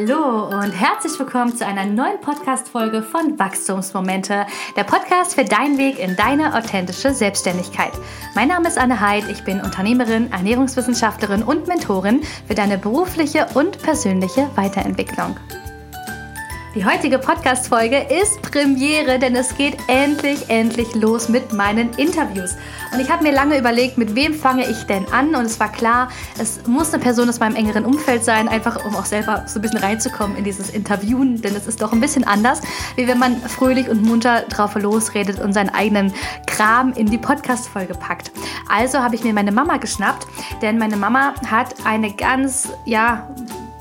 Hallo und herzlich willkommen zu einer neuen Podcast-Folge von Wachstumsmomente, der Podcast für deinen Weg in deine authentische Selbstständigkeit. Mein Name ist Anne Heid, ich bin Unternehmerin, Ernährungswissenschaftlerin und Mentorin für deine berufliche und persönliche Weiterentwicklung. Die heutige Podcast-Folge ist Premiere, denn es geht endlich, endlich los mit meinen Interviews. Und ich habe mir lange überlegt, mit wem fange ich denn an? Und es war klar, es muss eine Person aus meinem engeren Umfeld sein, einfach um auch selber so ein bisschen reinzukommen in dieses Interviewen, denn es ist doch ein bisschen anders, wie wenn man fröhlich und munter drauf losredet und seinen eigenen Kram in die Podcast-Folge packt. Also habe ich mir meine Mama geschnappt, denn meine Mama hat eine ganz, ja,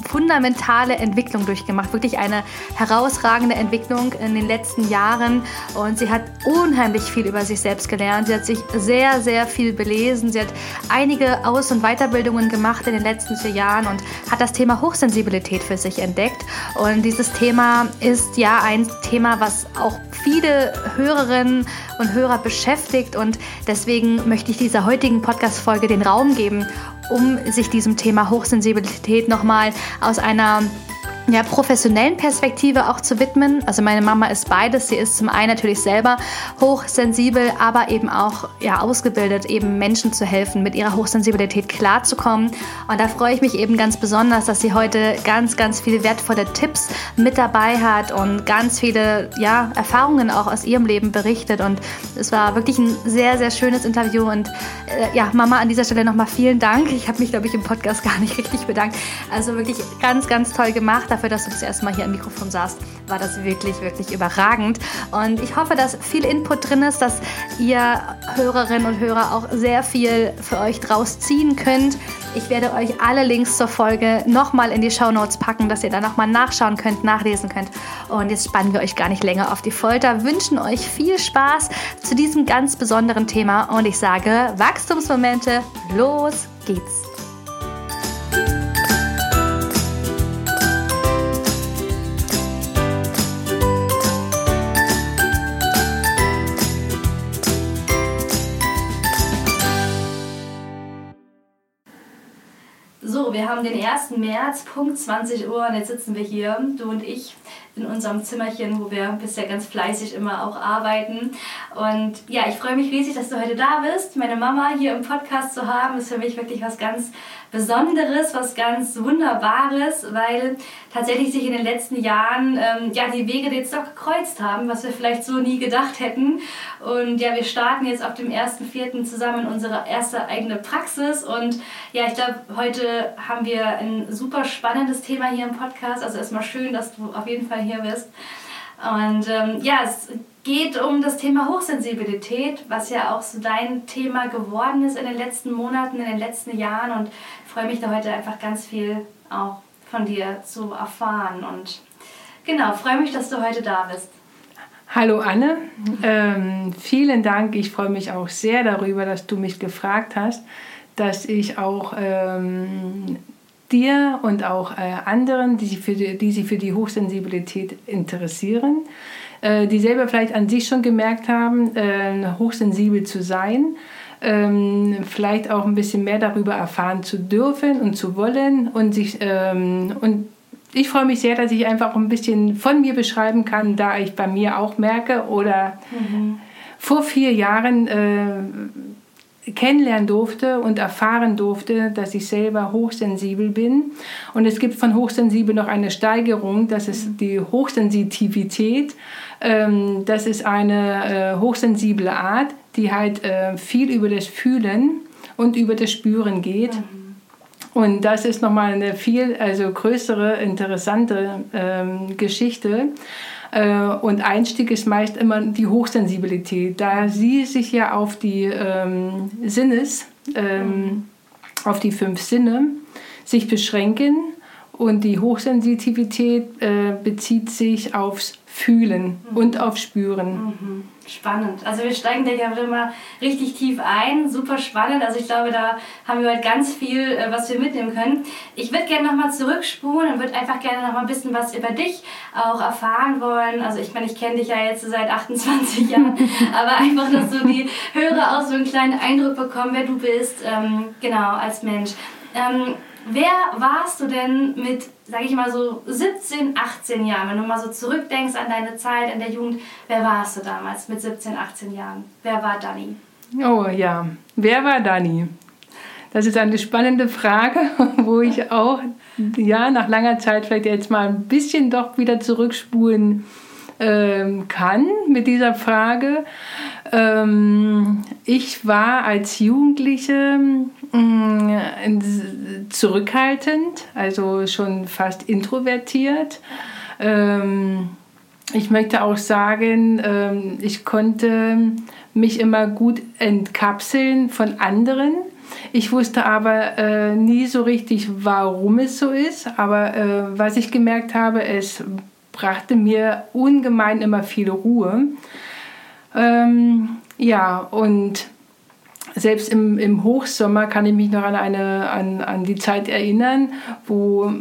fundamentale Entwicklung durchgemacht, wirklich eine herausragende Entwicklung in den letzten Jahren und sie hat unheimlich viel über sich selbst gelernt. Sie hat sich sehr, sehr viel belesen. Sie hat einige Aus- und Weiterbildungen gemacht in den letzten vier Jahren und hat das Thema Hochsensibilität für sich entdeckt. Und dieses Thema ist ja ein Thema, was auch viele Hörerinnen und Hörer beschäftigt und deswegen möchte ich dieser heutigen Podcast-Folge den Raum geben, um sich diesem Thema Hochsensibilität nochmal aus einer ja, professionellen Perspektive auch zu widmen. Also meine Mama ist beides. Sie ist zum einen natürlich selber hochsensibel, aber eben auch ja, ausgebildet, eben Menschen zu helfen, mit ihrer Hochsensibilität klarzukommen. Und da freue ich mich eben ganz besonders, dass sie heute ganz, ganz viele wertvolle Tipps mit dabei hat und ganz viele ja, Erfahrungen auch aus ihrem Leben berichtet. Und es war wirklich ein sehr, sehr schönes Interview. Und äh, ja, Mama, an dieser Stelle nochmal vielen Dank. Ich habe mich, glaube ich, im Podcast gar nicht richtig bedankt. Also wirklich ganz, ganz toll gemacht dafür, dass du das erste Mal hier am Mikrofon saßt, war das wirklich, wirklich überragend. Und ich hoffe, dass viel Input drin ist, dass ihr Hörerinnen und Hörer auch sehr viel für euch draus ziehen könnt. Ich werde euch alle Links zur Folge nochmal in die Show Notes packen, dass ihr da nochmal nachschauen könnt, nachlesen könnt. Und jetzt spannen wir euch gar nicht länger auf die Folter, wünschen euch viel Spaß zu diesem ganz besonderen Thema und ich sage Wachstumsmomente, los geht's! Wir haben den 1. März, Punkt 20 Uhr und jetzt sitzen wir hier, du und ich, in unserem Zimmerchen, wo wir bisher ganz fleißig immer auch arbeiten. Und ja, ich freue mich riesig, dass du heute da bist. Meine Mama hier im Podcast zu haben, ist für mich wirklich was ganz Besonderes, was ganz Wunderbares, weil tatsächlich sich in den letzten Jahren ähm, ja, die Wege jetzt doch gekreuzt haben, was wir vielleicht so nie gedacht hätten. Und ja, wir starten jetzt auf dem 1.4. zusammen unsere erste eigene Praxis. Und ja, ich glaube, heute haben wir ein super spannendes Thema hier im Podcast. Also erstmal schön, dass du auf jeden Fall hier bist. Und ähm, ja, es geht um das Thema Hochsensibilität, was ja auch so dein Thema geworden ist in den letzten Monaten, in den letzten Jahren. Und ich freue mich da heute einfach ganz viel auch von dir zu erfahren. Und genau, freue mich, dass du heute da bist. Hallo Anne, ähm, vielen Dank. Ich freue mich auch sehr darüber, dass du mich gefragt hast, dass ich auch ähm, dir und auch äh, anderen, die sich, für die, die sich für die Hochsensibilität interessieren, äh, die selber vielleicht an sich schon gemerkt haben, äh, hochsensibel zu sein, ähm, vielleicht auch ein bisschen mehr darüber erfahren zu dürfen und zu wollen und sich ähm, und ich freue mich sehr, dass ich einfach ein bisschen von mir beschreiben kann, da ich bei mir auch merke oder mhm. vor vier Jahren kennenlernen durfte und erfahren durfte, dass ich selber hochsensibel bin. Und es gibt von hochsensibel noch eine Steigerung, das ist die Hochsensitivität. Ähm, das ist eine äh, hochsensible Art, die halt äh, viel über das Fühlen und über das Spüren geht. Mhm. Und das ist nochmal eine viel also größere, interessante ähm, Geschichte. Äh, und Einstieg ist meist immer die Hochsensibilität, da sie sich ja auf die ähm, Sinnes, ähm, auf die fünf Sinne sich beschränken. Und die Hochsensitivität äh, bezieht sich aufs Fühlen mhm. und auf Spüren. Mhm. Spannend. Also wir steigen da ja immer richtig tief ein. Super spannend. Also ich glaube, da haben wir heute ganz viel, äh, was wir mitnehmen können. Ich würde gerne nochmal zurückspulen und würde einfach gerne nochmal ein bisschen was über dich auch erfahren wollen. Also ich meine, ich kenne dich ja jetzt seit 28 Jahren, aber einfach, dass so die Hörer auch so einen kleinen Eindruck bekommen, wer du bist, ähm, genau, als Mensch. Ähm, Wer warst du denn mit, sag ich mal so, 17, 18 Jahren? Wenn du mal so zurückdenkst an deine Zeit in der Jugend, wer warst du damals mit 17, 18 Jahren? Wer war Dani? Oh ja, wer war Dani? Das ist eine spannende Frage, wo ich auch ja, nach langer Zeit vielleicht jetzt mal ein bisschen doch wieder zurückspulen ähm, kann mit dieser Frage. Ähm, ich war als Jugendliche äh, zurückhaltend, also schon fast introvertiert. Ähm, ich möchte auch sagen, ähm, ich konnte mich immer gut entkapseln von anderen. Ich wusste aber äh, nie so richtig, warum es so ist. Aber äh, was ich gemerkt habe, es brachte mir ungemein immer viel Ruhe. Ähm, ja, und selbst im, im Hochsommer kann ich mich noch an, eine, an, an die Zeit erinnern, wo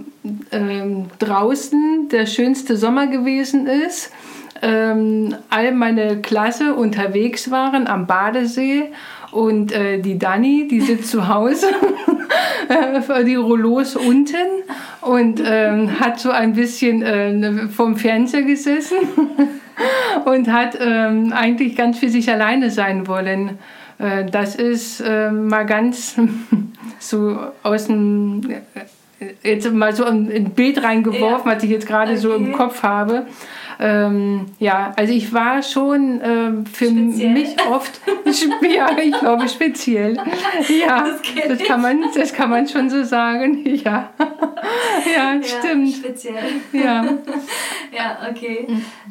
ähm, draußen der schönste Sommer gewesen ist. Ähm, all meine Klasse unterwegs waren am Badesee und äh, die Dani, die sitzt zu Hause, äh, die Rollos unten und ähm, hat so ein bisschen äh, vom Fernseher gesessen und hat ähm, eigentlich ganz für sich alleine sein wollen. Äh, das ist äh, mal ganz so aus dem, äh, jetzt mal so ein Bild reingeworfen, ja. was ich jetzt gerade okay. so im Kopf habe. Ähm, ja, also ich war schon ähm, für speziell. mich oft, ja, ich glaube speziell. Ja, das, das, kann man, das kann man schon so sagen. Ja, ja, ja stimmt. Speziell. Ja. ja, okay.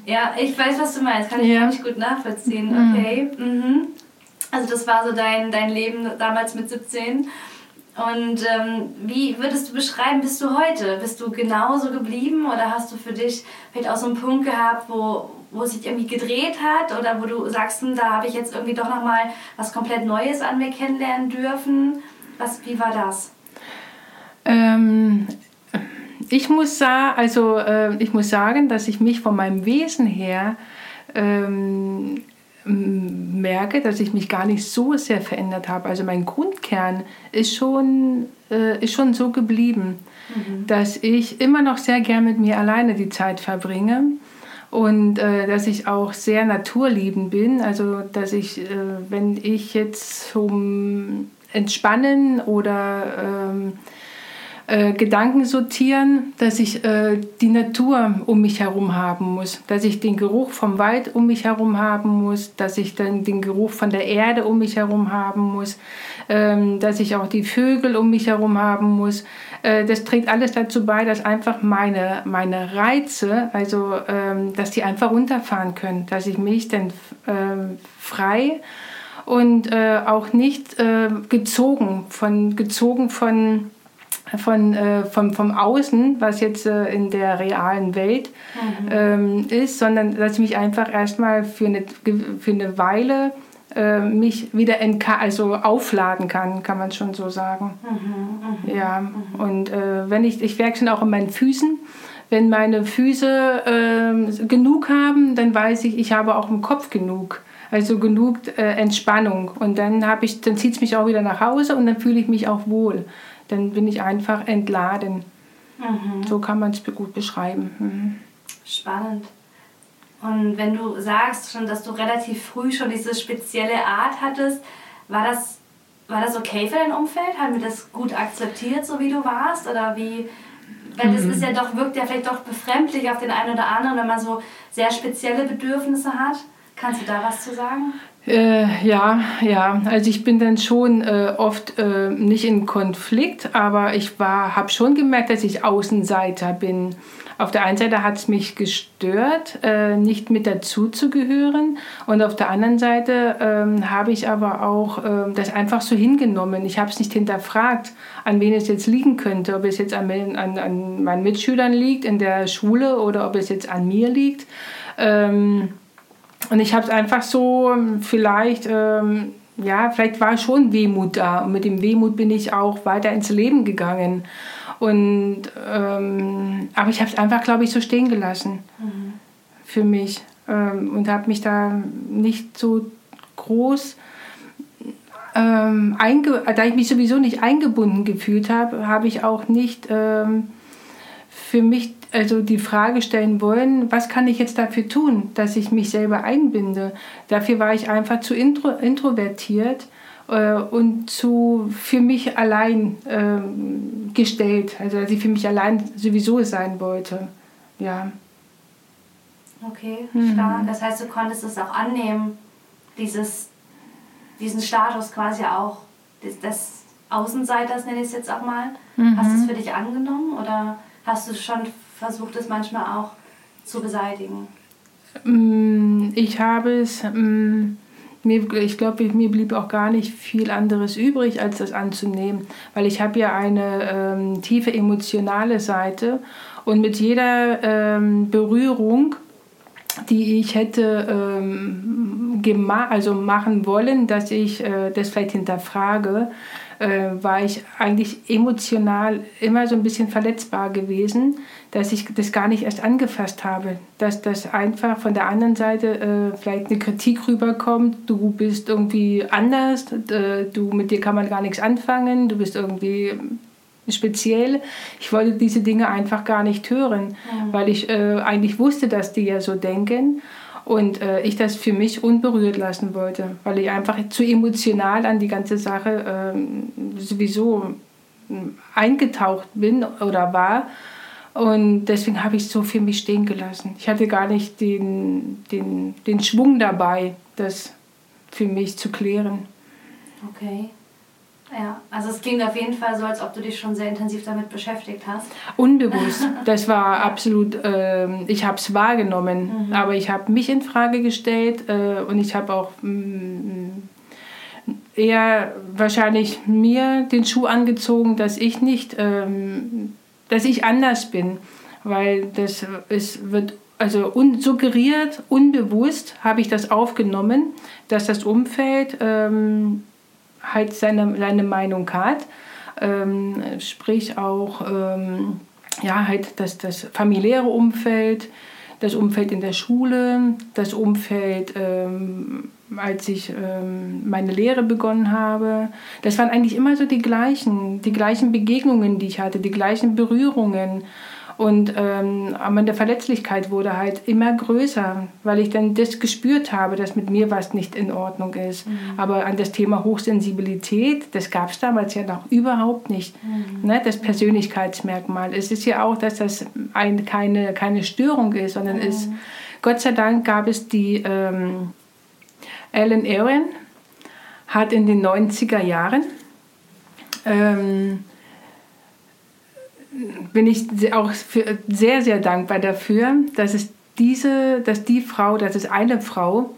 Ja, ich weiß, was du meinst. Kann ich ja. nicht gut nachvollziehen. Mhm. Okay. Mhm. Also das war so dein, dein Leben damals mit 17. Und ähm, wie würdest du beschreiben, bist du heute? Bist du genauso geblieben oder hast du für dich vielleicht auch so einen Punkt gehabt, wo, wo es sich irgendwie gedreht hat oder wo du sagst, hm, da habe ich jetzt irgendwie doch nochmal was komplett Neues an mir kennenlernen dürfen? Was, wie war das? Ähm, ich, muss also, äh, ich muss sagen, dass ich mich von meinem Wesen her ähm, merke, dass ich mich gar nicht so sehr verändert habe. Also mein Grundkern ist schon, äh, ist schon so geblieben, mhm. dass ich immer noch sehr gern mit mir alleine die Zeit verbringe und äh, dass ich auch sehr naturliebend bin. Also dass ich, äh, wenn ich jetzt zum Entspannen oder ähm, äh, Gedanken sortieren, dass ich äh, die Natur um mich herum haben muss, dass ich den Geruch vom Wald um mich herum haben muss, dass ich dann den Geruch von der Erde um mich herum haben muss, ähm, dass ich auch die Vögel um mich herum haben muss. Äh, das trägt alles dazu bei, dass einfach meine, meine Reize, also ähm, dass die einfach runterfahren können, dass ich mich dann ähm, frei und äh, auch nicht äh, gezogen von gezogen von von, äh, vom, vom Außen, was jetzt äh, in der realen Welt mhm. ähm, ist, sondern dass ich mich einfach erstmal für eine, für eine Weile äh, mich wieder also aufladen kann, kann man schon so sagen. Mhm, mh, ja, mhm. und äh, wenn ich, ich merke schon auch in meinen Füßen, wenn meine Füße ähm, genug haben, dann weiß ich, ich habe auch im Kopf genug. Also genug äh, Entspannung. Und dann, dann zieht es mich auch wieder nach Hause und dann fühle ich mich auch wohl dann bin ich einfach entladen. Mhm. So kann man es gut beschreiben. Mhm. Spannend. Und wenn du sagst schon, dass du relativ früh schon diese spezielle Art hattest, war das, war das okay für dein Umfeld? Haben wir das gut akzeptiert, so wie du warst? Oder wie? Weil das mhm. ist ja doch, wirkt ja vielleicht doch befremdlich auf den einen oder anderen, wenn man so sehr spezielle Bedürfnisse hat. Kannst du da was zu sagen? Äh, ja, ja. Also ich bin dann schon äh, oft äh, nicht in Konflikt, aber ich habe schon gemerkt, dass ich Außenseiter bin. Auf der einen Seite hat es mich gestört, äh, nicht mit dazu zu gehören. Und auf der anderen Seite ähm, habe ich aber auch äh, das einfach so hingenommen. Ich habe es nicht hinterfragt, an wen es jetzt liegen könnte. Ob es jetzt an, an, an meinen Mitschülern liegt in der Schule oder ob es jetzt an mir liegt. Ähm, und ich habe es einfach so, vielleicht, ähm, ja, vielleicht war schon Wehmut da. Und mit dem Wehmut bin ich auch weiter ins Leben gegangen. Und, ähm, aber ich habe es einfach, glaube ich, so stehen gelassen mhm. für mich. Ähm, und habe mich da nicht so groß Ähm, da ich mich sowieso nicht eingebunden gefühlt habe, habe ich auch nicht ähm, für mich also die Frage stellen wollen, was kann ich jetzt dafür tun, dass ich mich selber einbinde. Dafür war ich einfach zu intro, introvertiert äh, und zu für mich allein äh, gestellt, also dass ich für mich allein sowieso sein wollte. Ja. Okay, stark. Mhm. Das heißt, du konntest es auch annehmen, dieses, diesen Status quasi auch des, des Außenseiters, nenne ich es jetzt auch mal. Mhm. Hast du es für dich angenommen oder hast du schon versucht, es manchmal auch zu beseitigen? Mm, ich habe es, mm, ich glaube, mir blieb auch gar nicht viel anderes übrig, als das anzunehmen, weil ich habe ja eine ähm, tiefe emotionale Seite und mit jeder ähm, Berührung die ich hätte ähm, also machen wollen, dass ich äh, das vielleicht hinterfrage, äh, war ich eigentlich emotional immer so ein bisschen verletzbar gewesen, dass ich das gar nicht erst angefasst habe. Dass das einfach von der anderen Seite äh, vielleicht eine Kritik rüberkommt, du bist irgendwie anders, äh, du mit dir kann man gar nichts anfangen, du bist irgendwie speziell. Ich wollte diese Dinge einfach gar nicht hören, mhm. weil ich äh, eigentlich wusste, dass die ja so denken und äh, ich das für mich unberührt lassen wollte, weil ich einfach zu emotional an die ganze Sache äh, sowieso hm, eingetaucht bin oder war. Und deswegen habe ich es so für mich stehen gelassen. Ich hatte gar nicht den, den, den Schwung dabei, das für mich zu klären. Okay. Ja, also es klingt auf jeden Fall so, als ob du dich schon sehr intensiv damit beschäftigt hast. Unbewusst. Das war absolut, äh, ich habe es wahrgenommen, mhm. aber ich habe mich in Frage gestellt äh, und ich habe auch mh, mm, eher wahrscheinlich mir den Schuh angezogen, dass ich nicht, ähm, dass ich anders bin, weil das ist, wird also un suggeriert, unbewusst habe ich das aufgenommen, dass das Umfeld ähm, halt seine, seine Meinung hat. Ähm, sprich auch ähm, ja, halt das, das familiäre Umfeld, das Umfeld in der Schule, das Umfeld, ähm, als ich ähm, meine Lehre begonnen habe. Das waren eigentlich immer so die gleichen, die gleichen Begegnungen, die ich hatte, die gleichen Berührungen. Und ähm, meine Verletzlichkeit wurde halt immer größer, weil ich dann das gespürt habe, dass mit mir was nicht in Ordnung ist. Mhm. Aber an das Thema Hochsensibilität, das gab es damals ja noch überhaupt nicht. Mhm. Ne, das Persönlichkeitsmerkmal. Es ist ja auch, dass das ein, keine, keine Störung ist, sondern mhm. ist, Gott sei Dank gab es die ähm, Ellen Aaron, hat in den 90er Jahren ähm, bin ich auch sehr, sehr dankbar dafür, dass es diese, dass die Frau, dass es eine Frau,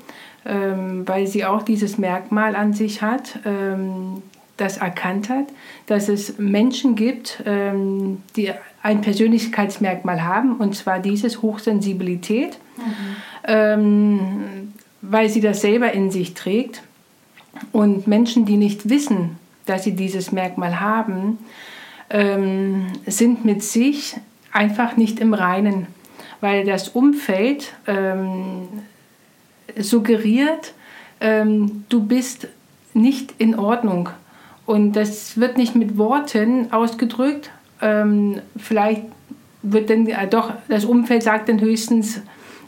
ähm, weil sie auch dieses Merkmal an sich hat, ähm, das erkannt hat, dass es Menschen gibt, ähm, die ein Persönlichkeitsmerkmal haben, und zwar dieses Hochsensibilität, mhm. Ähm, weil sie das selber in sich trägt. Und Menschen, die nicht wissen, dass sie dieses Merkmal haben, ähm, sind mit sich einfach nicht im Reinen, weil das Umfeld ähm, suggeriert, ähm, du bist nicht in Ordnung. Und das wird nicht mit Worten ausgedrückt. Ähm, vielleicht wird dann, äh, doch, das Umfeld sagt dann höchstens,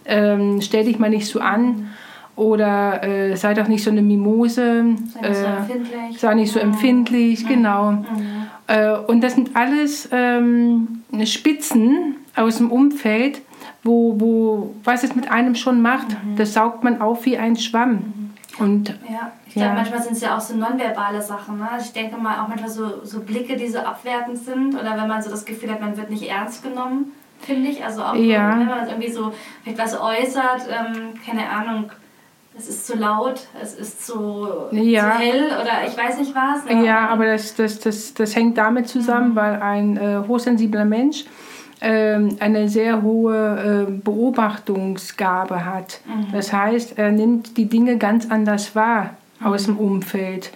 ähm, stell dich mal nicht so an oder äh, sei doch nicht so eine Mimose, sei nicht so äh, empfindlich, sei nicht so empfindlich, genau. Mhm. Äh, und das sind alles ähm, Spitzen aus dem Umfeld, wo, wo was es mit einem schon macht. Mhm. Das saugt man auf wie ein Schwamm. Mhm. Und, ja, ich glaube, ja. manchmal sind es ja auch so nonverbale Sachen. Ne? Also ich denke mal auch manchmal so, so Blicke, die so abwertend sind oder wenn man so das Gefühl hat, man wird nicht ernst genommen, finde ich. Also auch ja. wenn man irgendwie so vielleicht was äußert, ähm, keine Ahnung, es ist zu laut, es ist zu, ja. zu hell oder ich weiß nicht was. Aber ja, aber das, das, das, das hängt damit zusammen, mhm. weil ein äh, hochsensibler Mensch äh, eine sehr hohe äh, Beobachtungsgabe hat. Mhm. Das heißt, er nimmt die Dinge ganz anders wahr aus dem Umfeld.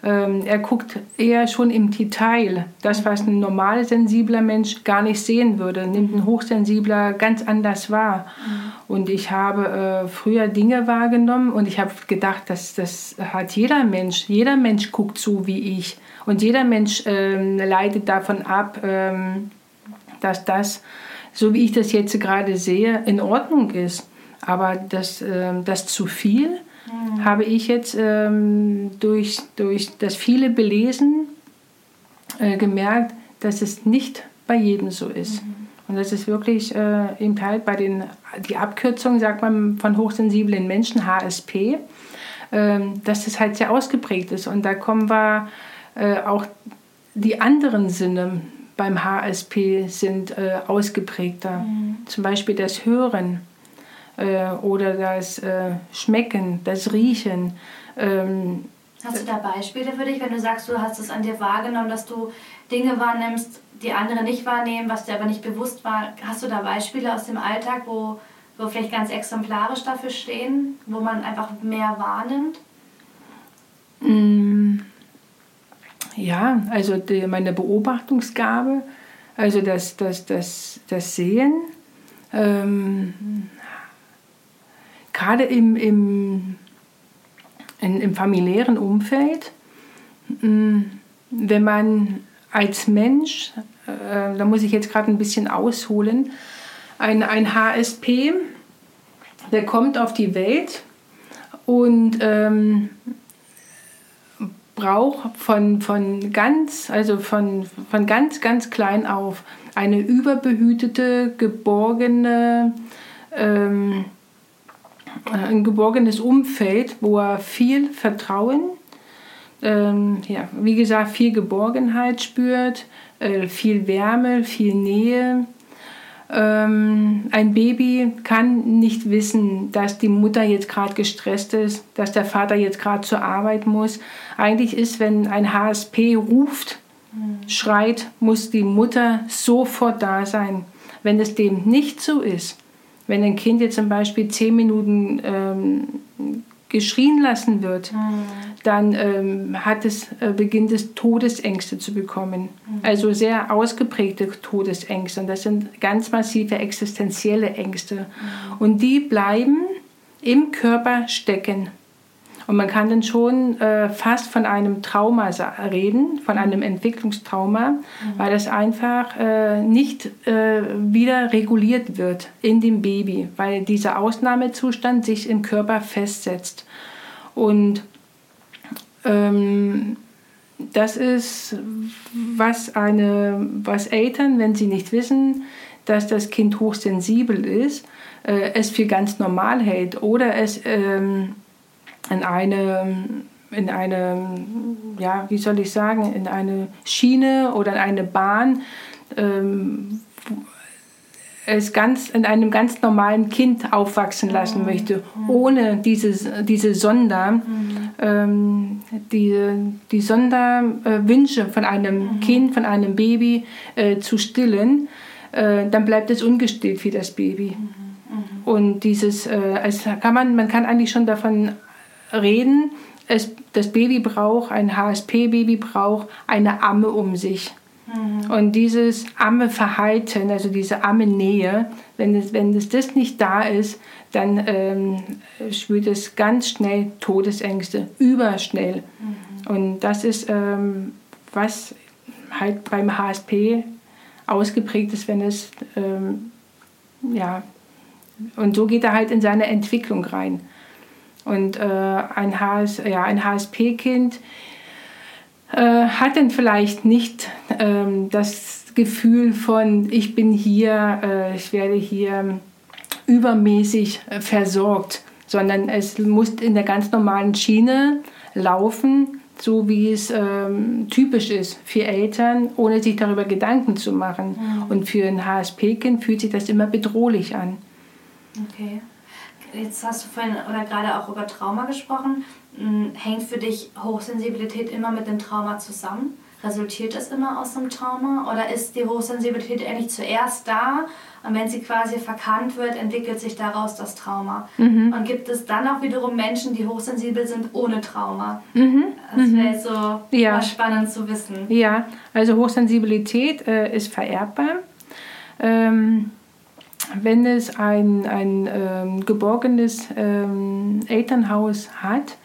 Ähm, er guckt eher schon im Detail. Das, was ein normal sensibler Mensch gar nicht sehen würde, nimmt ein hochsensibler ganz anders wahr. Mhm. Und ich habe äh, früher Dinge wahrgenommen und ich habe gedacht, das, das hat jeder Mensch. Jeder Mensch guckt so wie ich. Und jeder Mensch ähm, leitet davon ab, ähm, dass das, so wie ich das jetzt gerade sehe, in Ordnung ist. Aber das, äh, das zu viel mhm. habe ich jetzt ähm, durch, durch das viele Belesen äh, gemerkt, dass es nicht bei jedem so ist. Mhm. Und das ist wirklich äh, eben halt bei den, die Abkürzung, sagt man, von hochsensiblen Menschen, HSP, äh, dass das halt sehr ausgeprägt ist. Und da kommen wir äh, auch die anderen Sinne beim HSP sind äh, ausgeprägter. Mhm. Zum Beispiel das Hören äh, oder das äh, Schmecken, das Riechen. Ähm, hast du da Beispiele für dich, wenn du sagst, du hast es an dir wahrgenommen, dass du Dinge wahrnimmst, die andere nicht wahrnehmen, was dir aber nicht bewusst war? Hast du da Beispiele aus dem Alltag, wo, wo vielleicht ganz exemplarisch dafür stehen, wo man einfach mehr wahrnimmt? Mm. Ja, also die, meine Beobachtungsgabe, also das, das, das, das Sehen, ähm, gerade im, im, in, im familiären Umfeld, mm, wenn man als Mensch, äh, da muss ich jetzt gerade ein bisschen ausholen, ein, ein HSP, der kommt auf die Welt und ähm, braucht von, von ganz, also von, von ganz, ganz klein auf eine überbehütete, geborgene, ähm, ein geborgenes Umfeld, wo er viel Vertrauen, ähm, ja, wie gesagt, viel Geborgenheit spürt, äh, viel Wärme, viel Nähe, ähm, ein Baby kann nicht wissen, dass die Mutter jetzt gerade gestresst ist, dass der Vater jetzt gerade zur Arbeit muss. Eigentlich ist, wenn ein HSP ruft, mhm. schreit, muss die Mutter sofort da sein. Wenn es dem nicht so ist, wenn ein Kind jetzt zum Beispiel zehn Minuten ähm, geschrien lassen wird, mhm. dann ähm, hat es, äh, beginnt es Todesängste zu bekommen. Mhm. Also sehr ausgeprägte Todesängste. Und das sind ganz massive existenzielle Ängste. Mhm. Und die bleiben im Körper stecken. Und man kann dann schon äh, fast von einem Trauma reden, von einem Entwicklungstrauma, mhm. weil das einfach äh, nicht äh, wieder reguliert wird in dem Baby, weil dieser Ausnahmezustand sich im Körper festsetzt. Und ähm, das ist, was, eine, was Eltern, wenn sie nicht wissen, dass das Kind hochsensibel ist, äh, es für ganz normal hält oder es ähm, in eine, in eine, ja, wie soll ich sagen, in eine Schiene oder in eine Bahn, ähm, es ganz in einem ganz normalen Kind aufwachsen lassen mhm. möchte, ohne diese, diese Sonder, mhm. ähm, die, die Sonderwünsche von einem mhm. Kind, von einem Baby äh, zu stillen, äh, dann bleibt es ungestillt wie das Baby. Mhm. Mhm. Und dieses, äh, es kann man, man kann eigentlich schon davon reden, es, das Baby braucht, ein HSP-Baby braucht eine Amme um sich. Mhm. Und dieses Amme-Verhalten, also diese Amme-Nähe, wenn es, wenn es das nicht da ist, dann ähm, spürt es ganz schnell Todesängste, überschnell. Mhm. Und das ist, ähm, was halt beim HSP ausgeprägt ist, wenn es, ähm, ja, und so geht er halt in seine Entwicklung rein. Und äh, ein, HS, ja, ein HSP-Kind äh, hat dann vielleicht nicht ähm, das Gefühl von, ich bin hier, äh, ich werde hier übermäßig äh, versorgt, sondern es muss in der ganz normalen Schiene laufen, so wie es ähm, typisch ist für Eltern, ohne sich darüber Gedanken zu machen. Mhm. Und für ein HSP-Kind fühlt sich das immer bedrohlich an. Okay. Jetzt hast du vorhin oder gerade auch über Trauma gesprochen. Hm, hängt für dich Hochsensibilität immer mit dem Trauma zusammen? resultiert das immer aus einem Trauma oder ist die Hochsensibilität eigentlich zuerst da und wenn sie quasi verkannt wird, entwickelt sich daraus das Trauma? Mhm. Und gibt es dann auch wiederum Menschen, die hochsensibel sind ohne Trauma? Mhm. Das wäre mhm. so ja. spannend zu wissen. Ja, also Hochsensibilität äh, ist vererbbar. Ähm, wenn es ein, ein ähm, geborgenes ähm, Elternhaus hat,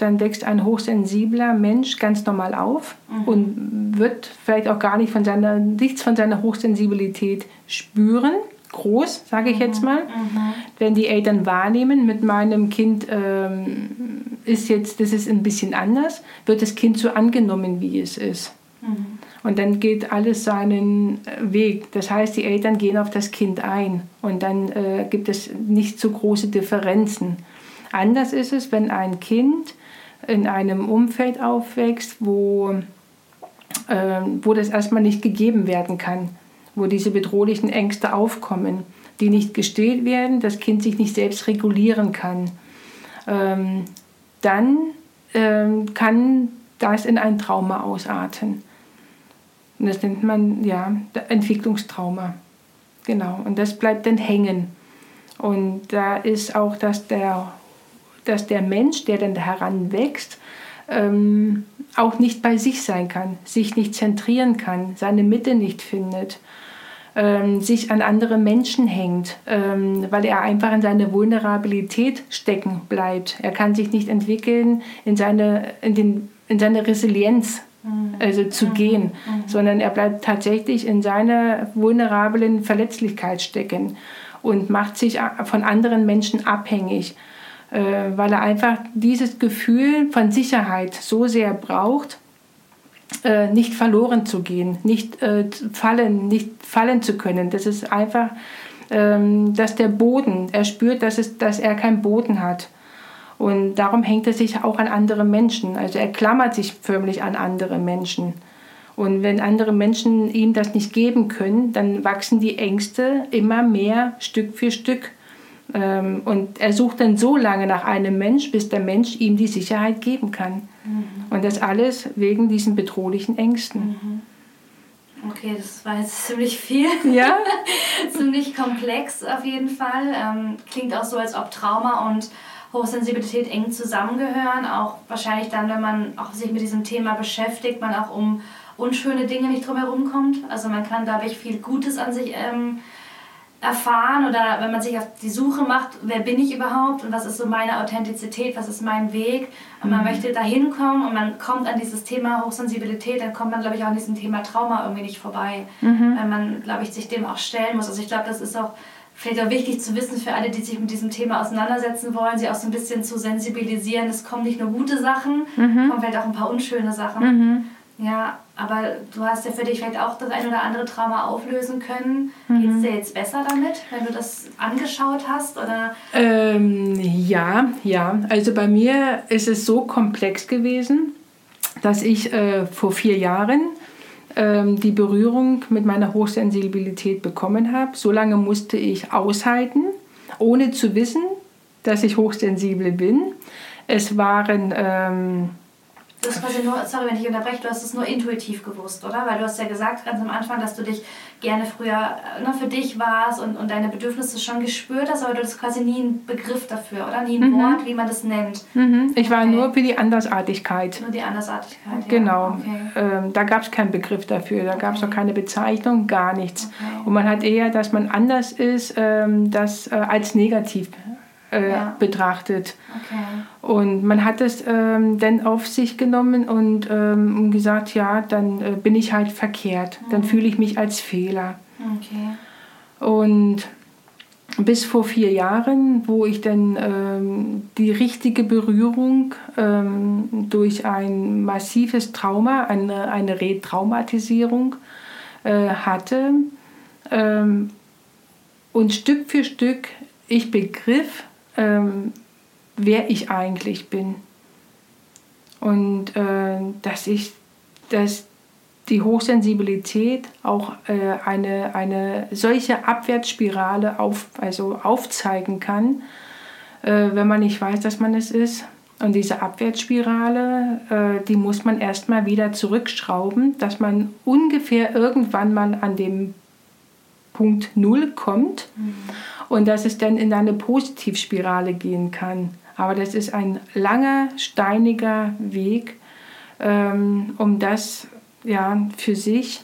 dann wächst ein hochsensibler Mensch ganz normal auf mhm. und wird vielleicht auch gar nicht von seiner, nichts von seiner Hochsensibilität spüren. Groß, sage ich mhm. jetzt mal. Mhm. Wenn die Eltern wahrnehmen, mit meinem Kind ähm, ist jetzt, das ist ein bisschen anders, wird das Kind so angenommen, wie es ist. Mhm. Und dann geht alles seinen äh, Weg. Das heißt, die Eltern gehen auf das Kind ein und dann äh, gibt es nicht so große Differenzen. Anders ist es, wenn ein Kind in einem Umfeld aufwächst, wo, äh, wo das erstmal nicht gegeben werden kann, wo diese bedrohlichen Ängste aufkommen, die nicht gestillt werden, das Kind sich nicht selbst regulieren kann. Ähm, dann ähm, kann das in ein Trauma ausarten. Und das nennt man ja Entwicklungstrauma. Genau. Und das bleibt dann hängen. Und da ist auch, dass der dass der Mensch, der dann heranwächst, ähm, auch nicht bei sich sein kann, sich nicht zentrieren kann, seine Mitte nicht findet, ähm, sich an andere Menschen hängt, ähm, weil er einfach in seine Vulnerabilität stecken bleibt. Er kann sich nicht entwickeln in seine, in den, in seine Resilienz. Also zu mhm. gehen, mhm. sondern er bleibt tatsächlich in seiner vulnerablen Verletzlichkeit stecken und macht sich von anderen Menschen abhängig. Äh, weil er einfach dieses Gefühl von Sicherheit so sehr braucht, äh, nicht verloren zu gehen, nicht äh, fallen, nicht fallen zu können. Das ist einfach, ähm, dass der Boden, er spürt, dass, es, dass er keinen Boden hat. Und darum hängt er sich auch an andere Menschen. Also er klammert sich förmlich an andere Menschen. Und wenn andere Menschen ihm das nicht geben können, dann wachsen die Ängste immer mehr Stück für Stück. Ähm, und er sucht dann so lange nach einem Mensch, bis der Mensch ihm die Sicherheit geben kann. Mhm. Und das alles wegen diesen bedrohlichen Ängsten. Mhm. Okay, das war jetzt ziemlich viel. Ja. ziemlich komplex auf jeden Fall. Ähm, klingt auch so, als ob Trauma und Hochsensibilität eng zusammengehören. Auch wahrscheinlich dann, wenn man auch sich mit diesem Thema beschäftigt, man auch um unschöne Dinge nicht drum herum kommt. Also man kann, ich, viel Gutes an sich ähm, erfahren oder wenn man sich auf die Suche macht, wer bin ich überhaupt und was ist so meine Authentizität, was ist mein Weg und man mhm. möchte da hinkommen und man kommt an dieses Thema Hochsensibilität, dann kommt man, glaube ich, auch an diesem Thema Trauma irgendwie nicht vorbei, mhm. weil man, glaube ich, sich dem auch stellen muss. Also ich glaube, das ist auch vielleicht auch wichtig zu wissen für alle, die sich mit diesem Thema auseinandersetzen wollen, sie auch so ein bisschen zu sensibilisieren. Es kommen nicht nur gute Sachen, mhm. kommen vielleicht auch ein paar unschöne Sachen. Mhm. Ja, aber du hast ja für dich vielleicht auch das ein oder andere Trauma auflösen können. Mhm. Geht es dir jetzt besser damit, wenn du das angeschaut hast? Oder? Ähm, ja, ja. Also bei mir ist es so komplex gewesen, dass ich äh, vor vier Jahren ähm, die Berührung mit meiner Hochsensibilität bekommen habe. So lange musste ich aushalten, ohne zu wissen, dass ich hochsensibel bin. Es waren ähm, Du hast quasi nur, sorry, wenn ich unterbreche, du hast es nur intuitiv gewusst, oder? Weil du hast ja gesagt ganz am Anfang, dass du dich gerne früher ne, für dich warst und, und deine Bedürfnisse schon gespürt hast, aber du hast quasi nie einen Begriff dafür, oder? Nie ein mhm. Wort, wie man das nennt. Mhm. Ich war nur für die Andersartigkeit. Nur die Andersartigkeit, Genau. Ja. Okay. Ähm, da gab es keinen Begriff dafür, da okay. gab es auch keine Bezeichnung, gar nichts. Okay. Und man hat eher, dass man anders ist, ähm, das äh, als negativ äh, ja. betrachtet. Okay. Und man hat es ähm, dann auf sich genommen und ähm, gesagt, ja, dann äh, bin ich halt verkehrt, mhm. dann fühle ich mich als Fehler. Okay. Und bis vor vier Jahren, wo ich dann ähm, die richtige Berührung ähm, durch ein massives Trauma, eine, eine Retraumatisierung äh, hatte ähm, und Stück für Stück ich begriff, ähm, wer ich eigentlich bin. Und äh, dass ich, dass die Hochsensibilität auch äh, eine, eine solche Abwärtsspirale auf, also aufzeigen kann, äh, wenn man nicht weiß, dass man es ist. Und diese Abwärtsspirale, äh, die muss man erstmal wieder zurückschrauben, dass man ungefähr irgendwann mal an dem Punkt Null kommt mhm. Und dass es dann in eine Positivspirale gehen kann. Aber das ist ein langer, steiniger Weg, ähm, um das ja, für sich,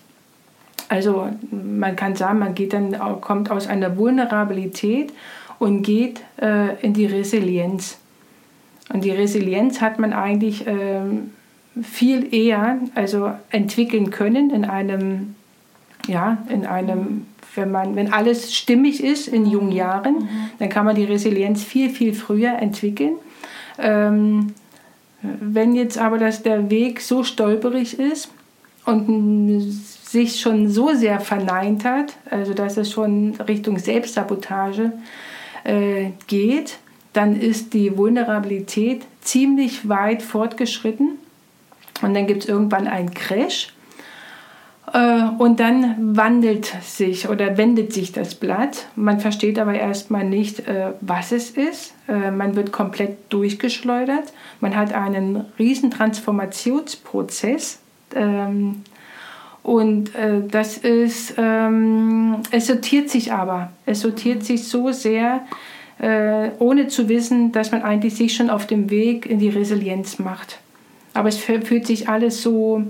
also man kann sagen, man geht dann, kommt aus einer Vulnerabilität und geht äh, in die Resilienz. Und die Resilienz hat man eigentlich äh, viel eher also entwickeln können in einem, ja, in einem, wenn man, wenn alles stimmig ist in jungen Jahren, mhm. dann kann man die Resilienz viel, viel früher entwickeln. Ähm, wenn jetzt aber das, der Weg so stolperig ist und sich schon so sehr verneint hat, also dass es schon Richtung Selbstsabotage äh, geht, dann ist die Vulnerabilität ziemlich weit fortgeschritten und dann gibt es irgendwann einen Crash und dann wandelt sich oder wendet sich das Blatt. Man versteht aber erstmal nicht, äh, was es ist. Äh, man wird komplett durchgeschleudert. Man hat einen riesen Transformationsprozess. Ähm, und das ist, ähm, es sortiert sich aber. Es sortiert sich so sehr, ohne zu wissen, dass man eigentlich sich schon auf dem Weg in die Resilienz macht. Aber es fühlt sich alles so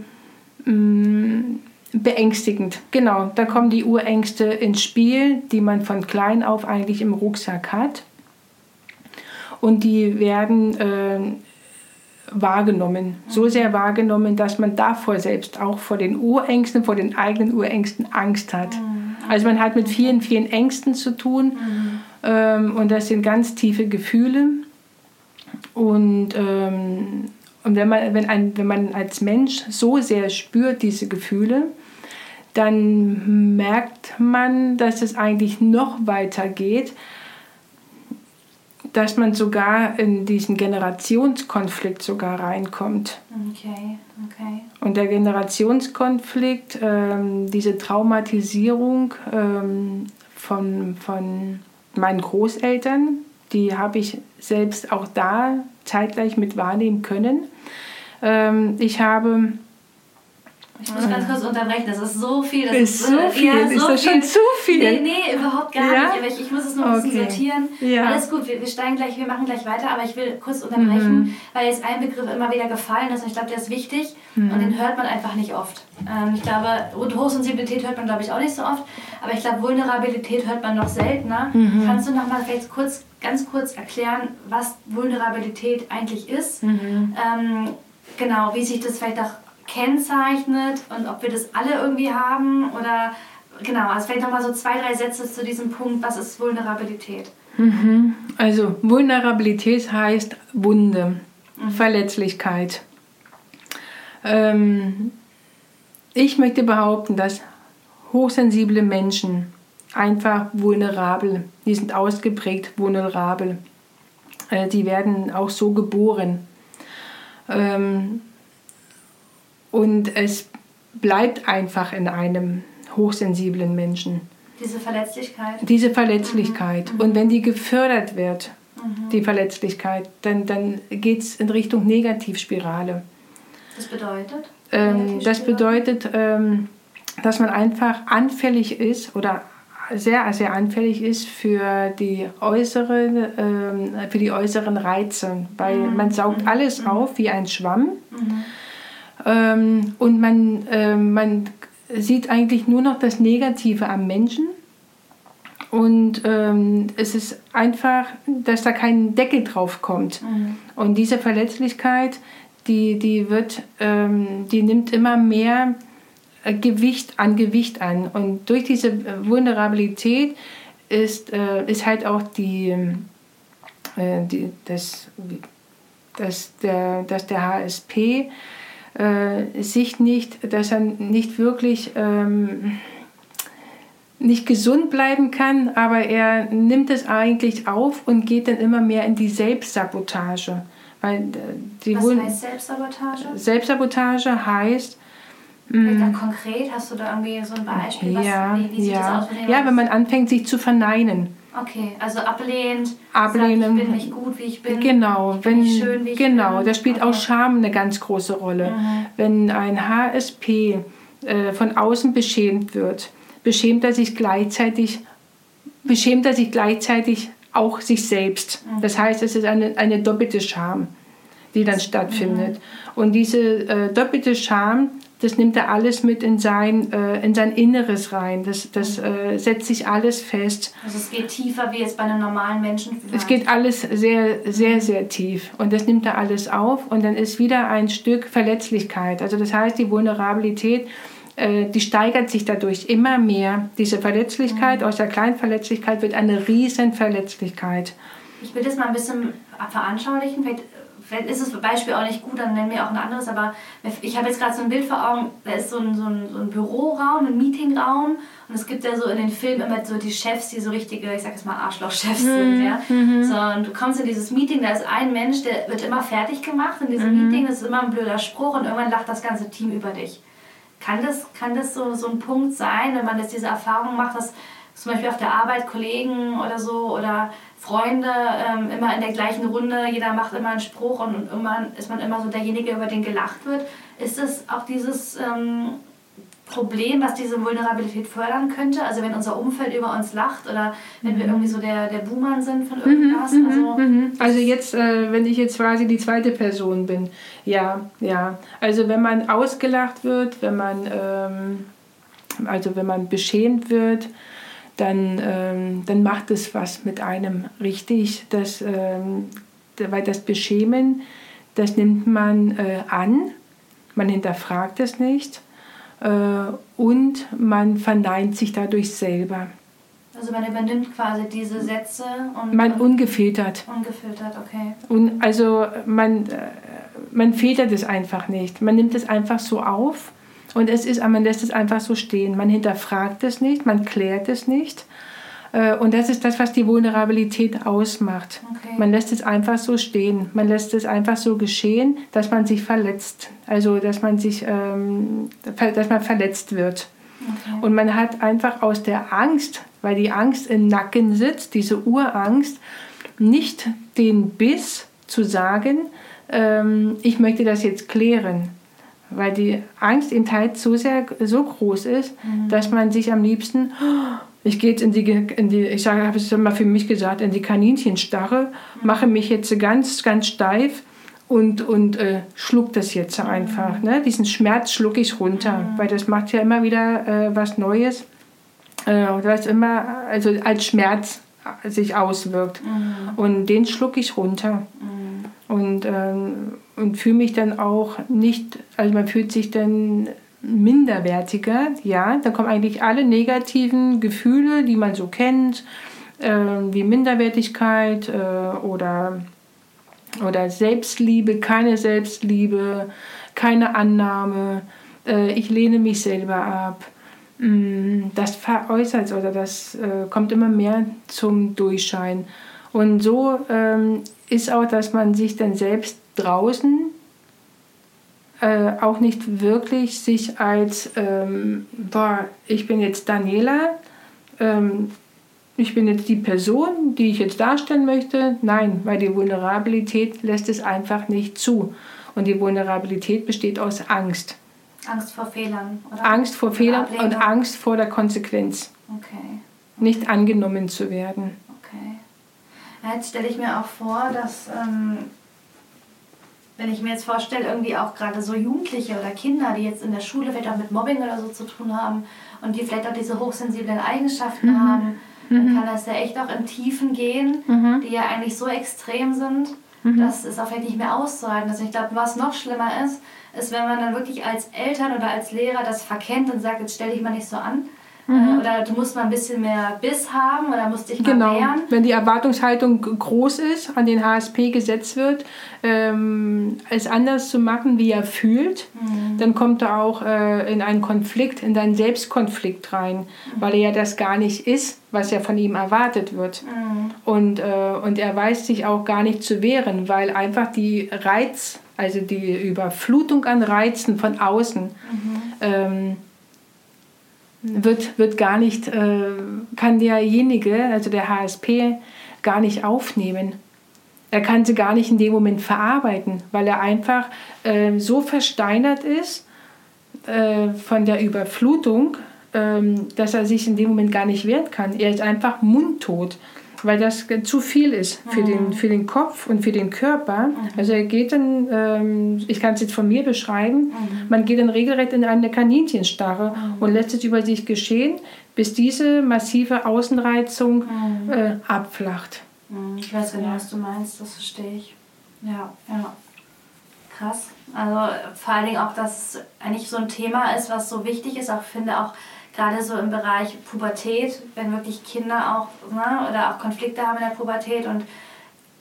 mm, beängstigend. Genau, da kommen die Urängste ins Spiel, die man von klein auf eigentlich im Rucksack hat. Und die werden äh, wahrgenommen, so sehr wahrgenommen, dass man davor selbst auch vor den Urängsten, vor den eigenen Urängsten Angst hat. Mhm. Also man hat mit vielen, vielen Ängsten zu tun mhm. ähm, und das sind ganz tiefe Gefühle. Und, ähm, und wenn, man, wenn, ein, wenn man als Mensch so sehr spürt diese Gefühle, dann merkt man, dass es eigentlich noch weiter geht, dass man sogar in diesen Generationskonflikt sogar reinkommt. Okay, okay. Und der Generationskonflikt, ähm, diese Traumatisierung ähm, von, von meinen Großeltern, die habe ich selbst auch da zeitgleich mit wahrnehmen können. Ähm, ich habe ich muss ganz kurz unterbrechen, das ist so viel. Das ist, ist so viel, ja, so ist das viel. schon zu viel? Nee, nee, überhaupt gar ja? nicht. Aber ich, ich muss es nur ein bisschen sortieren. Ja. Alles gut, wir, wir steigen gleich, wir machen gleich weiter, aber ich will kurz unterbrechen, mhm. weil jetzt ein Begriff immer wieder gefallen ist und ich glaube, der ist wichtig mhm. und den hört man einfach nicht oft. Ähm, ich glaube, Hochsensibilität hört man, glaube ich, auch nicht so oft, aber ich glaube, Vulnerabilität hört man noch seltener. Mhm. Kannst du noch mal vielleicht kurz, ganz kurz erklären, was Vulnerabilität eigentlich ist? Mhm. Ähm, genau, wie sich das vielleicht auch kennzeichnet und ob wir das alle irgendwie haben oder genau, also vielleicht nochmal so zwei, drei Sätze zu diesem Punkt, was ist Vulnerabilität? Mhm. Also Vulnerabilität heißt Wunde, mhm. Verletzlichkeit. Ähm, ich möchte behaupten, dass hochsensible Menschen einfach vulnerabel, die sind ausgeprägt vulnerabel. Äh, die werden auch so geboren. Ähm, und es bleibt einfach in einem hochsensiblen Menschen. Diese Verletzlichkeit. Diese Verletzlichkeit. Mhm. Und wenn die gefördert wird, mhm. die Verletzlichkeit, dann, dann geht es in Richtung Negativspirale. Das bedeutet? Ähm, das bedeutet, ähm, dass man einfach anfällig ist oder sehr, sehr anfällig ist für die äußeren, ähm, für die äußeren Reize, weil mhm. man saugt mhm. alles mhm. auf wie ein Schwamm. Ähm, und man, äh, man sieht eigentlich nur noch das Negative am Menschen. Und ähm, es ist einfach, dass da kein Deckel drauf kommt. Mhm. Und diese Verletzlichkeit, die, die wird, ähm, die nimmt immer mehr äh, Gewicht an Gewicht an. Und durch diese äh, Vulnerabilität ist, äh, ist halt auch die, äh, die das, das, der, dass der HSP äh, sich nicht, dass er nicht wirklich ähm, nicht gesund bleiben kann, aber er nimmt es eigentlich auf und geht dann immer mehr in die Selbstsabotage. Weil äh, die Was heißt Selbstsabotage? Selbstsabotage heißt, Vielleicht dann mm, konkret, hast du da irgendwie so ein Beispiel? Was, ja, wie, wie sieht ja. das aus? Ja, wenn man anfängt, sich zu verneinen. Okay, also ablehnend. Ablehnen. Sagt, ich bin nicht gut, wie ich bin. Genau, wenn, nicht schön, wie ich genau, bin. da spielt auch Okay. Scham eine ganz große Rolle. Mhm. Wenn ein HSP äh, von außen beschämt wird, beschämt er sich gleichzeitig, beschämt er sich gleichzeitig auch sich selbst. Mhm. Das heißt, es ist eine, eine doppelte Scham, die dann stattfindet. Und diese äh, doppelte Scham, das nimmt er alles mit in sein, äh, in sein Inneres rein. Das, das äh, setzt sich alles fest. Also es geht tiefer wie jetzt bei einem normalen Menschen. vielleicht. Es geht alles sehr, sehr, sehr tief. Und das nimmt er alles auf. Und dann ist wieder ein Stück Verletzlichkeit. Also das heißt, die Vulnerabilität, äh, die steigert sich dadurch immer mehr. Diese Verletzlichkeit, aus der kleinen Verletzlichkeit wird eine riesen Verletzlichkeit. Ich will das mal ein bisschen veranschaulichen. Vielleicht, vielleicht ist das Beispiel auch nicht gut, dann nennen wir auch ein anderes. Aber ich habe jetzt gerade so ein Bild vor Augen. Da ist so ein, so, ein, so ein Büroraum, ein Meetingraum. Und es gibt ja so in den Filmen immer so die Chefs, die so richtige, ich sag jetzt mal Arschlochchefs sind. Ja? So, und du kommst in dieses Meeting, da ist ein Mensch, der wird immer fertig gemacht in diesem Meeting. Das ist immer ein blöder Spruch und irgendwann lacht das ganze Team über dich. Kann das, kann das so, so ein Punkt sein, wenn man jetzt diese Erfahrung macht, dass zum Beispiel auf der Arbeit Kollegen oder so oder Freunde ähm, immer in der gleichen Runde, jeder macht immer einen Spruch und, und irgendwann ist man immer so derjenige, über den gelacht wird. Ist es auch dieses ähm, Problem, was diese Vulnerabilität fördern könnte? Also wenn unser Umfeld über uns lacht oder wenn wir irgendwie so der, der Buhmann sind von irgendwas? also, Mhm. Also jetzt, äh, wenn ich jetzt quasi die zweite Person bin, ja, ja. Also wenn man ausgelacht wird, wenn man, ähm, also wenn man beschämt wird, dann, ähm, dann macht es was mit einem richtig. Das, ähm, weil das Beschämen, das nimmt man äh, an, man hinterfragt es nicht äh, und man verneint sich dadurch selber. also man übernimmt quasi diese Sätze und, Man und ungefiltert. ungefiltert, okay. Und also man, äh, man filtert es einfach nicht. Man nimmt es einfach so auf und es ist, man lässt es einfach so stehen. Man hinterfragt es nicht, man klärt es nicht. Äh, Und das ist das, was die Vulnerabilität ausmacht. Okay. Man lässt es einfach so stehen. Man lässt es einfach so geschehen, dass man sich verletzt. Also, dass man sich, ähm, dass man verletzt wird. okay. Und man hat einfach aus der Angst, weil die Angst im Nacken sitzt, diese Urangst, nicht den Biss zu sagen, ähm, ich möchte das jetzt klären. Weil die Angst im Teil so sehr so groß ist, dass man sich am liebsten, ich gehe jetzt in die, in die ich sage, habe es mal für mich gesagt, in die Kaninchenstarre, mache mich jetzt ganz, ganz steif und, und äh, schluck das jetzt einfach. Ne? Diesen Schmerz schlucke ich runter, weil das macht ja immer wieder äh, was Neues, äh, was immer also als Schmerz sich auswirkt. Und den schlucke ich runter. Und, fühle mich dann auch nicht, also man fühlt sich dann minderwertiger, ja, da kommen eigentlich alle negativen Gefühle, die man so kennt, äh, wie Minderwertigkeit äh, oder, oder Selbstliebe, keine Selbstliebe, keine Annahme, äh, ich lehne mich selber ab. Mm, Das veräußert oder das äh, kommt immer mehr zum Durchschein. Und so ähm, ist auch, dass man sich dann selbst draußen äh, auch nicht wirklich sich als, ähm, boah, ich bin jetzt Daniela, ähm, ich bin jetzt die Person, die ich jetzt darstellen möchte. Nein, weil die Vulnerabilität lässt es einfach nicht zu. Und die Vulnerabilität besteht aus Angst. Angst vor Fehlern, oder? Angst vor Fehlern Ablehnung. und Angst vor der Konsequenz. Okay, Nicht angenommen zu werden. okay. Jetzt stelle ich mir auch vor, dass, ähm, wenn ich mir jetzt vorstelle, irgendwie auch gerade so Jugendliche oder Kinder, die jetzt in der Schule vielleicht auch mit Mobbing oder so zu tun haben und die vielleicht auch diese hochsensiblen Eigenschaften Mhm. haben, dann kann das ja echt auch in Tiefen gehen, die ja eigentlich so extrem sind, Mhm. dass es auch vielleicht nicht mehr auszuhalten ist. Und ich glaube, was noch schlimmer ist, ist, wenn man dann wirklich als Eltern oder als Lehrer das verkennt und sagt, jetzt stell dich mal nicht so an. Äh, Oder du musst mal ein bisschen mehr Biss haben oder musst dich mal Mhm. Genau. wehren. Wenn die Erwartungshaltung groß ist, an den HSP gesetzt wird, ähm, es anders zu machen, wie er fühlt, dann kommt er auch äh, in einen Konflikt, in einen Selbstkonflikt rein, weil er ja das gar nicht ist, was ja von ihm erwartet wird. Und, äh, und er weiß sich auch gar nicht zu wehren, weil einfach die Reiz, also die Überflutung an Reizen von außen, ähm, wird, wird gar nicht, äh, kann derjenige, also der HSP, gar nicht aufnehmen. Er kann sie gar nicht in dem Moment verarbeiten, weil er einfach äh, so versteinert ist äh, von der Überflutung, äh, dass er sich in dem Moment gar nicht wehren kann. Er ist einfach mundtot weil das zu viel ist für, mhm. den, für den Kopf und für den Körper. Mhm. Also er geht dann, ähm, ich kann es jetzt von mir beschreiben, mhm. man geht dann regelrecht in eine Kaninchenstarre mhm. und lässt es über sich geschehen, bis diese massive Außenreizung mhm. äh, abflacht. Mhm. Ich weiß genau, was du meinst, das verstehe ich. Ja, ja. Krass. Also vor allen Dingen auch, dass eigentlich so ein Thema ist, was so wichtig ist. Auch finde auch gerade so im Bereich Pubertät, wenn wirklich Kinder auch ne, oder auch Konflikte haben in der Pubertät und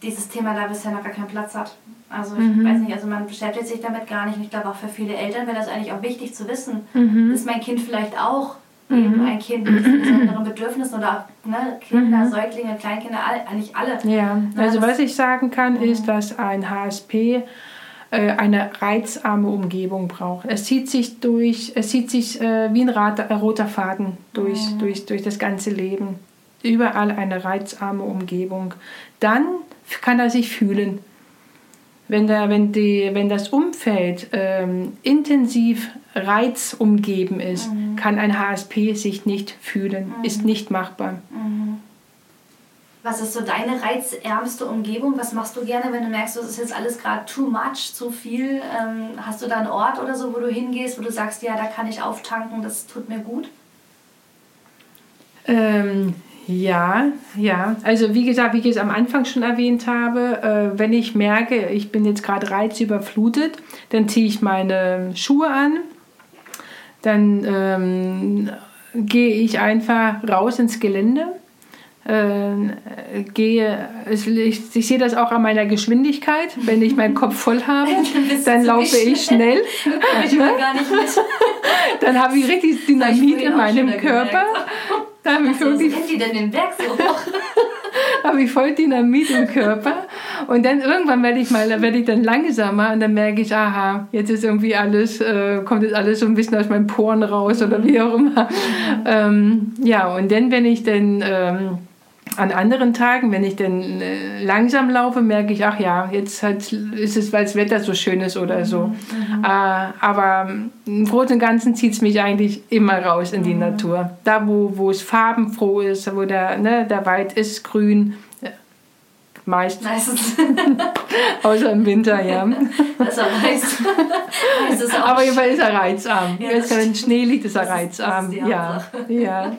dieses Thema da bisher noch gar keinen Platz hat. Also ich mhm. weiß nicht, also man beschäftigt sich damit gar nicht. Und ich glaube auch für viele Eltern wäre das eigentlich auch wichtig zu wissen. Mhm. Ist mein Kind vielleicht auch eben mhm. ein Kind mit besonderen Bedürfnissen oder auch ne, Kinder, mhm. Säuglinge, Kleinkinder, eigentlich alle. Ja, ne, also was ich sagen kann, ist, mhm. dass ein HSP eine reizarme Umgebung braucht. Es zieht sich durch, es zieht sich äh, wie ein Rat, äh, roter Faden durch, mhm. durch, durch das ganze Leben. Überall eine reizarme Umgebung. Dann kann er sich fühlen. Wenn, der, wenn, die, wenn das Umfeld ähm, intensiv reizumgeben ist, mhm. kann ein HSP sich nicht fühlen, mhm. ist nicht machbar. Was ist so deine reizärmste Umgebung? Was machst du gerne, wenn du merkst, das ist jetzt alles gerade too much, zu viel? Ähm, hast du da einen Ort oder so, wo du hingehst, wo du sagst, ja, da kann ich auftanken, das tut mir gut? Ähm, ja, ja. Also wie gesagt, wie ich es am Anfang schon erwähnt habe, äh, wenn ich merke, ich bin jetzt gerade reizüberflutet, dann ziehe ich meine Schuhe an, dann ähm, gehe ich einfach raus ins Gelände äh, gehe, ich, ich, sehe das auch an meiner Geschwindigkeit, wenn ich meinen Kopf voll habe, dann laufe ich schnell. ich dann habe ich richtig Dynamit in meinem Körper. Da habe ich so habe ich voll Dynamit im Körper und dann irgendwann werde ich mal, werde ich dann langsamer und dann merke ich, aha, jetzt ist irgendwie alles, äh, kommt jetzt alles so ein bisschen aus meinen Poren raus oder wie auch immer. Mhm. Ähm, ja, und dann, wenn ich dann ähm, an anderen Tagen, wenn ich dann äh, langsam laufe, merke ich, ach ja, jetzt halt ist es, weil das Wetter so schön ist oder so. Mhm. Äh, aber im Großen und Ganzen zieht es mich eigentlich immer raus in die mhm. Natur. Da, wo, wo es farbenfroh ist, wo der, ne, der Wald ist grün, Meist. Meistens. Außer im Winter, ja. Das heißt, heißt es auch Aber jedenfalls ist er reizarm. Ja, Jetzt, wenn Schnee liegt, ist er reizarm. Ist ja, ja.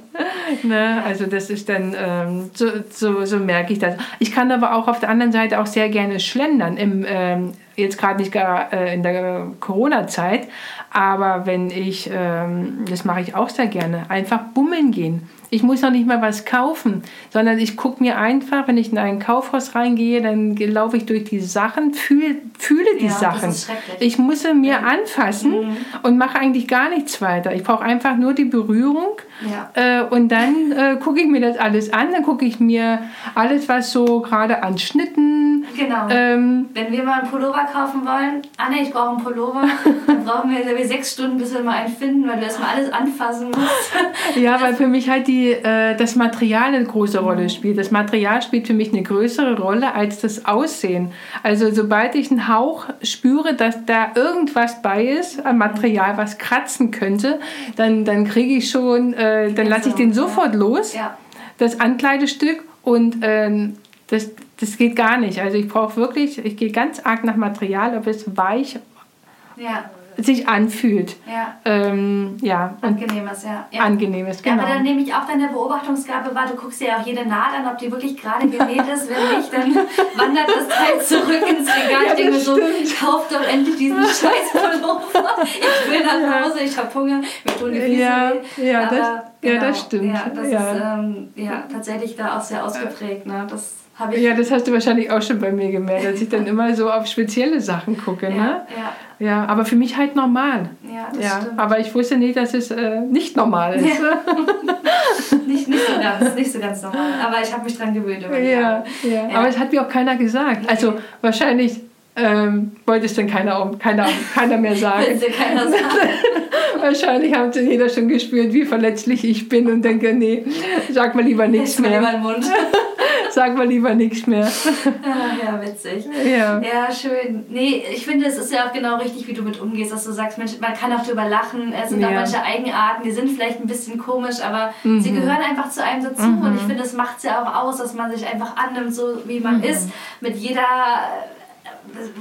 Ne, also das ist dann, ähm, so, so, so merke ich das. Ich kann aber auch auf der anderen Seite auch sehr gerne schlendern. Im, ähm, jetzt gerade nicht gar äh, in der Corona-Zeit, aber wenn ich, ähm, das mache ich auch sehr gerne, einfach bummeln gehen. Ich muss noch nicht mal was kaufen, sondern ich gucke mir einfach, wenn ich in ein Kaufhaus reingehe, dann laufe ich durch die Sachen, fühl, fühle die ja, Sachen. Ich muss sie mir ja. anfassen mhm. und mache eigentlich gar nichts weiter. Ich brauche einfach nur die Berührung ja. äh, und dann äh, gucke ich mir das alles an. Dann gucke ich mir alles, was so gerade an Schnitten. Genau. Ähm, wenn wir mal einen Pullover kaufen wollen, Anne, ich brauche einen Pullover, dann brauchen wir sechs Stunden, bis wir mal einen finden, weil du erstmal alles anfassen musst. ja, weil für mich halt die äh, das Material eine große Rolle mhm. spielt. Das Material spielt für mich eine größere Rolle als das Aussehen. Also sobald ich einen Hauch spüre, dass da irgendwas bei ist, ein Material, was kratzen könnte, dann, dann kriege ich schon, äh, dann lasse ich den sofort los, ja. das Ankleidestück und äh, das, das geht gar nicht. Also ich brauche wirklich, ich gehe ganz arg nach Material, ob es weich ja sich anfühlt. Ja. Ähm, ja. Angenehmes, ja. ja. Angenehmes, genau. Ja, aber dann nehme ich auch deine Beobachtungsgabe wahr. Du guckst dir ja auch jede Naht an, ob die wirklich gerade genäht ist. Wenn nicht, dann wandert das Teil zurück ins Regal. Ja, ich denke so, kauf doch endlich diesen scheiß Pullover. Ich will nach Hause, ich habe Hunger, mir tun die Füße ja, weh. Ja, aber, das, genau, ja, das stimmt. Ja, das ist ähm, ja, tatsächlich da auch sehr ausgeprägt. Ne? Das ja, das hast du wahrscheinlich auch schon bei mir gemerkt, dass ich dann immer so auf spezielle Sachen gucke. Ne? Ja, ja. ja aber für mich halt normal. Ja, das ja, stimmt. Aber ich wusste nicht, dass es äh, nicht normal ist. Ja. nicht, nicht, so ganz, nicht so ganz normal. Aber ich habe mich dran gewöhnt. Ja, ja, Aber es hat mir auch keiner gesagt. Also wahrscheinlich Ähm, wollte es dann keiner, keiner, keiner mehr sagen. keiner sagen. Wahrscheinlich hat jeder schon gespürt, wie verletzlich ich bin und denke, nee, sag mal lieber nichts mehr. Lieber Mund. sag mal lieber nichts mehr. Ah, ja, witzig. Ja. ja, schön. Nee, ich finde, es ist ja auch genau richtig, wie du mit umgehst, dass du sagst, Mensch, man kann auch drüber lachen. Es sind ja. auch manche Eigenarten, die sind vielleicht ein bisschen komisch, aber mhm. sie gehören einfach zu einem dazu. Mhm. Und ich finde, es macht es ja auch aus, dass man sich einfach annimmt, so wie man mhm. ist, mit jeder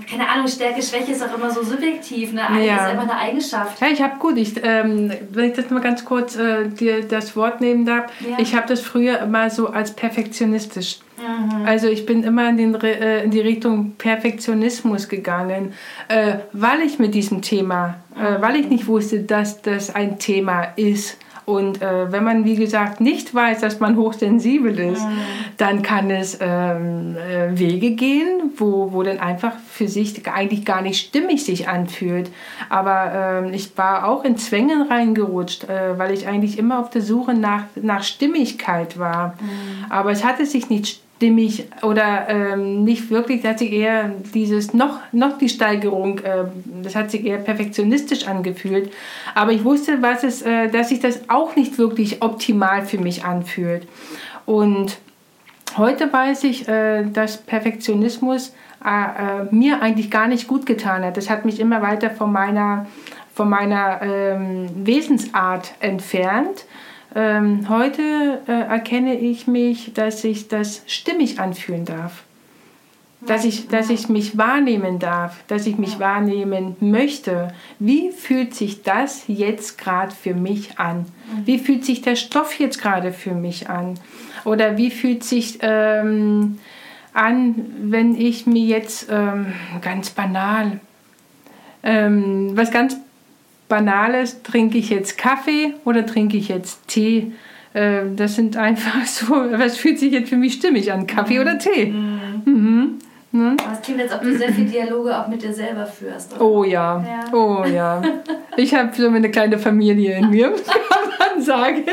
keine Ahnung, Stärke, Schwäche ist auch immer so subjektiv. Ne? Ja. ist einfach eine Eigenschaft. Ja, ich habe gut, ich, ähm, wenn ich das mal ganz kurz äh, dir das Wort nehmen darf, ja. ich habe das früher immer so als perfektionistisch. Mhm. Also ich bin immer in, den, äh, in, die Richtung Perfektionismus gegangen, äh, weil ich mit diesem Thema, äh, weil ich nicht wusste, dass das ein Thema ist. Und äh, wenn man, wie gesagt, nicht weiß, dass man hochsensibel ist, mhm. dann kann es ähm, äh, Wege gehen, wo, wo dann einfach für sich eigentlich gar nicht stimmig sich anfühlt. Aber ähm, ich war auch in Zwängen reingerutscht, äh, weil ich eigentlich immer auf der Suche nach, nach Stimmigkeit war. Mhm. Aber es hatte sich nicht stimmig oder ähm, nicht wirklich, das hat sich eher dieses noch, noch die Steigerung, äh, das hat sich eher perfektionistisch angefühlt. Aber ich wusste, was es, äh, dass sich das auch nicht wirklich optimal für mich anfühlt. Und heute weiß ich, äh, dass Perfektionismus äh, äh, mir eigentlich gar nicht gut getan hat. Das hat mich immer weiter von meiner, von meiner ähm, Wesensart entfernt. Ähm, heute äh, erkenne ich mich, dass ich das stimmig anfühlen darf. Dass ich, dass ich mich wahrnehmen darf, dass ich mich wahrnehmen möchte. Wie fühlt sich das jetzt gerade für mich an? Wie fühlt sich der Stoff jetzt gerade für mich an? Oder wie fühlt sich ähm, an, wenn ich mir jetzt ähm, ganz banal ähm, was ganz Banales, trinke ich jetzt Kaffee oder trinke ich jetzt Tee? Äh, das sind einfach so, was fühlt sich jetzt für mich stimmig an, Kaffee mhm. oder Tee? Mhm. Mhm. Ne? Es klingt, als ob du sehr viele Dialoge auch mit dir selber führst. Oder? Oh ja. ja, oh ja. Ich habe so eine kleine Familie in mir, kann man sagen.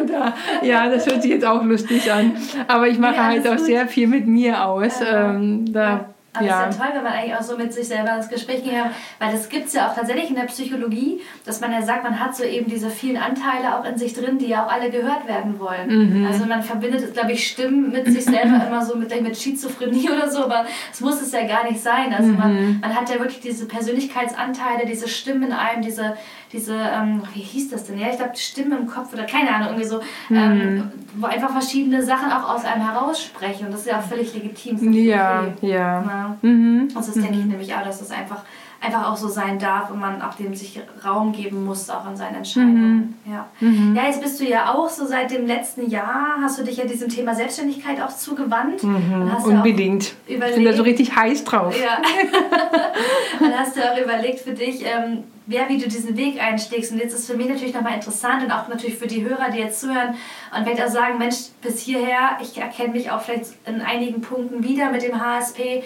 Und da, ja, das hört sich jetzt auch lustig an. Aber ich mache ja, halt auch gut. sehr viel mit mir aus. Ja. Ähm, da aber ja. ist ja toll, wenn man eigentlich auch so mit sich selber ins Gespräch geht, weil das gibt es ja auch tatsächlich in der Psychologie, dass man ja sagt, man hat so eben diese vielen Anteile auch in sich drin, die ja auch alle gehört werden wollen. Mhm. Also man verbindet, glaube ich, Stimmen mit sich selber immer so mit, mit Schizophrenie oder so, aber es muss es ja gar nicht sein. Also mhm. man, man hat ja wirklich diese Persönlichkeitsanteile, diese Stimmen in einem, diese, diese ähm, wie hieß das denn? Ja, ich glaube, Stimmen im Kopf oder keine Ahnung, irgendwie so, mhm. ähm, wo einfach verschiedene Sachen auch aus einem heraussprechen und das ist ja auch völlig legitim. Ja, okay. ja. Ja. Mhm. Und das denke ich mhm. nämlich auch, dass es einfach, einfach auch so sein darf und man auch dem sich Raum geben muss, auch in seinen Entscheidungen. Mhm. Ja. Mhm. ja, jetzt bist du ja auch so seit dem letzten Jahr, hast du dich ja diesem Thema Selbstständigkeit auch zugewandt. Mhm. Unbedingt. ich bin da so richtig heiß drauf. Ja. dann hast du auch überlegt für dich, ähm, wer, wie du diesen Weg einschlägst. Und jetzt ist für mich natürlich nochmal interessant und auch natürlich für die Hörer, die jetzt zuhören und vielleicht auch sagen, Mensch, bis hierher, ich erkenne mich auch vielleicht in einigen Punkten wieder mit dem HSP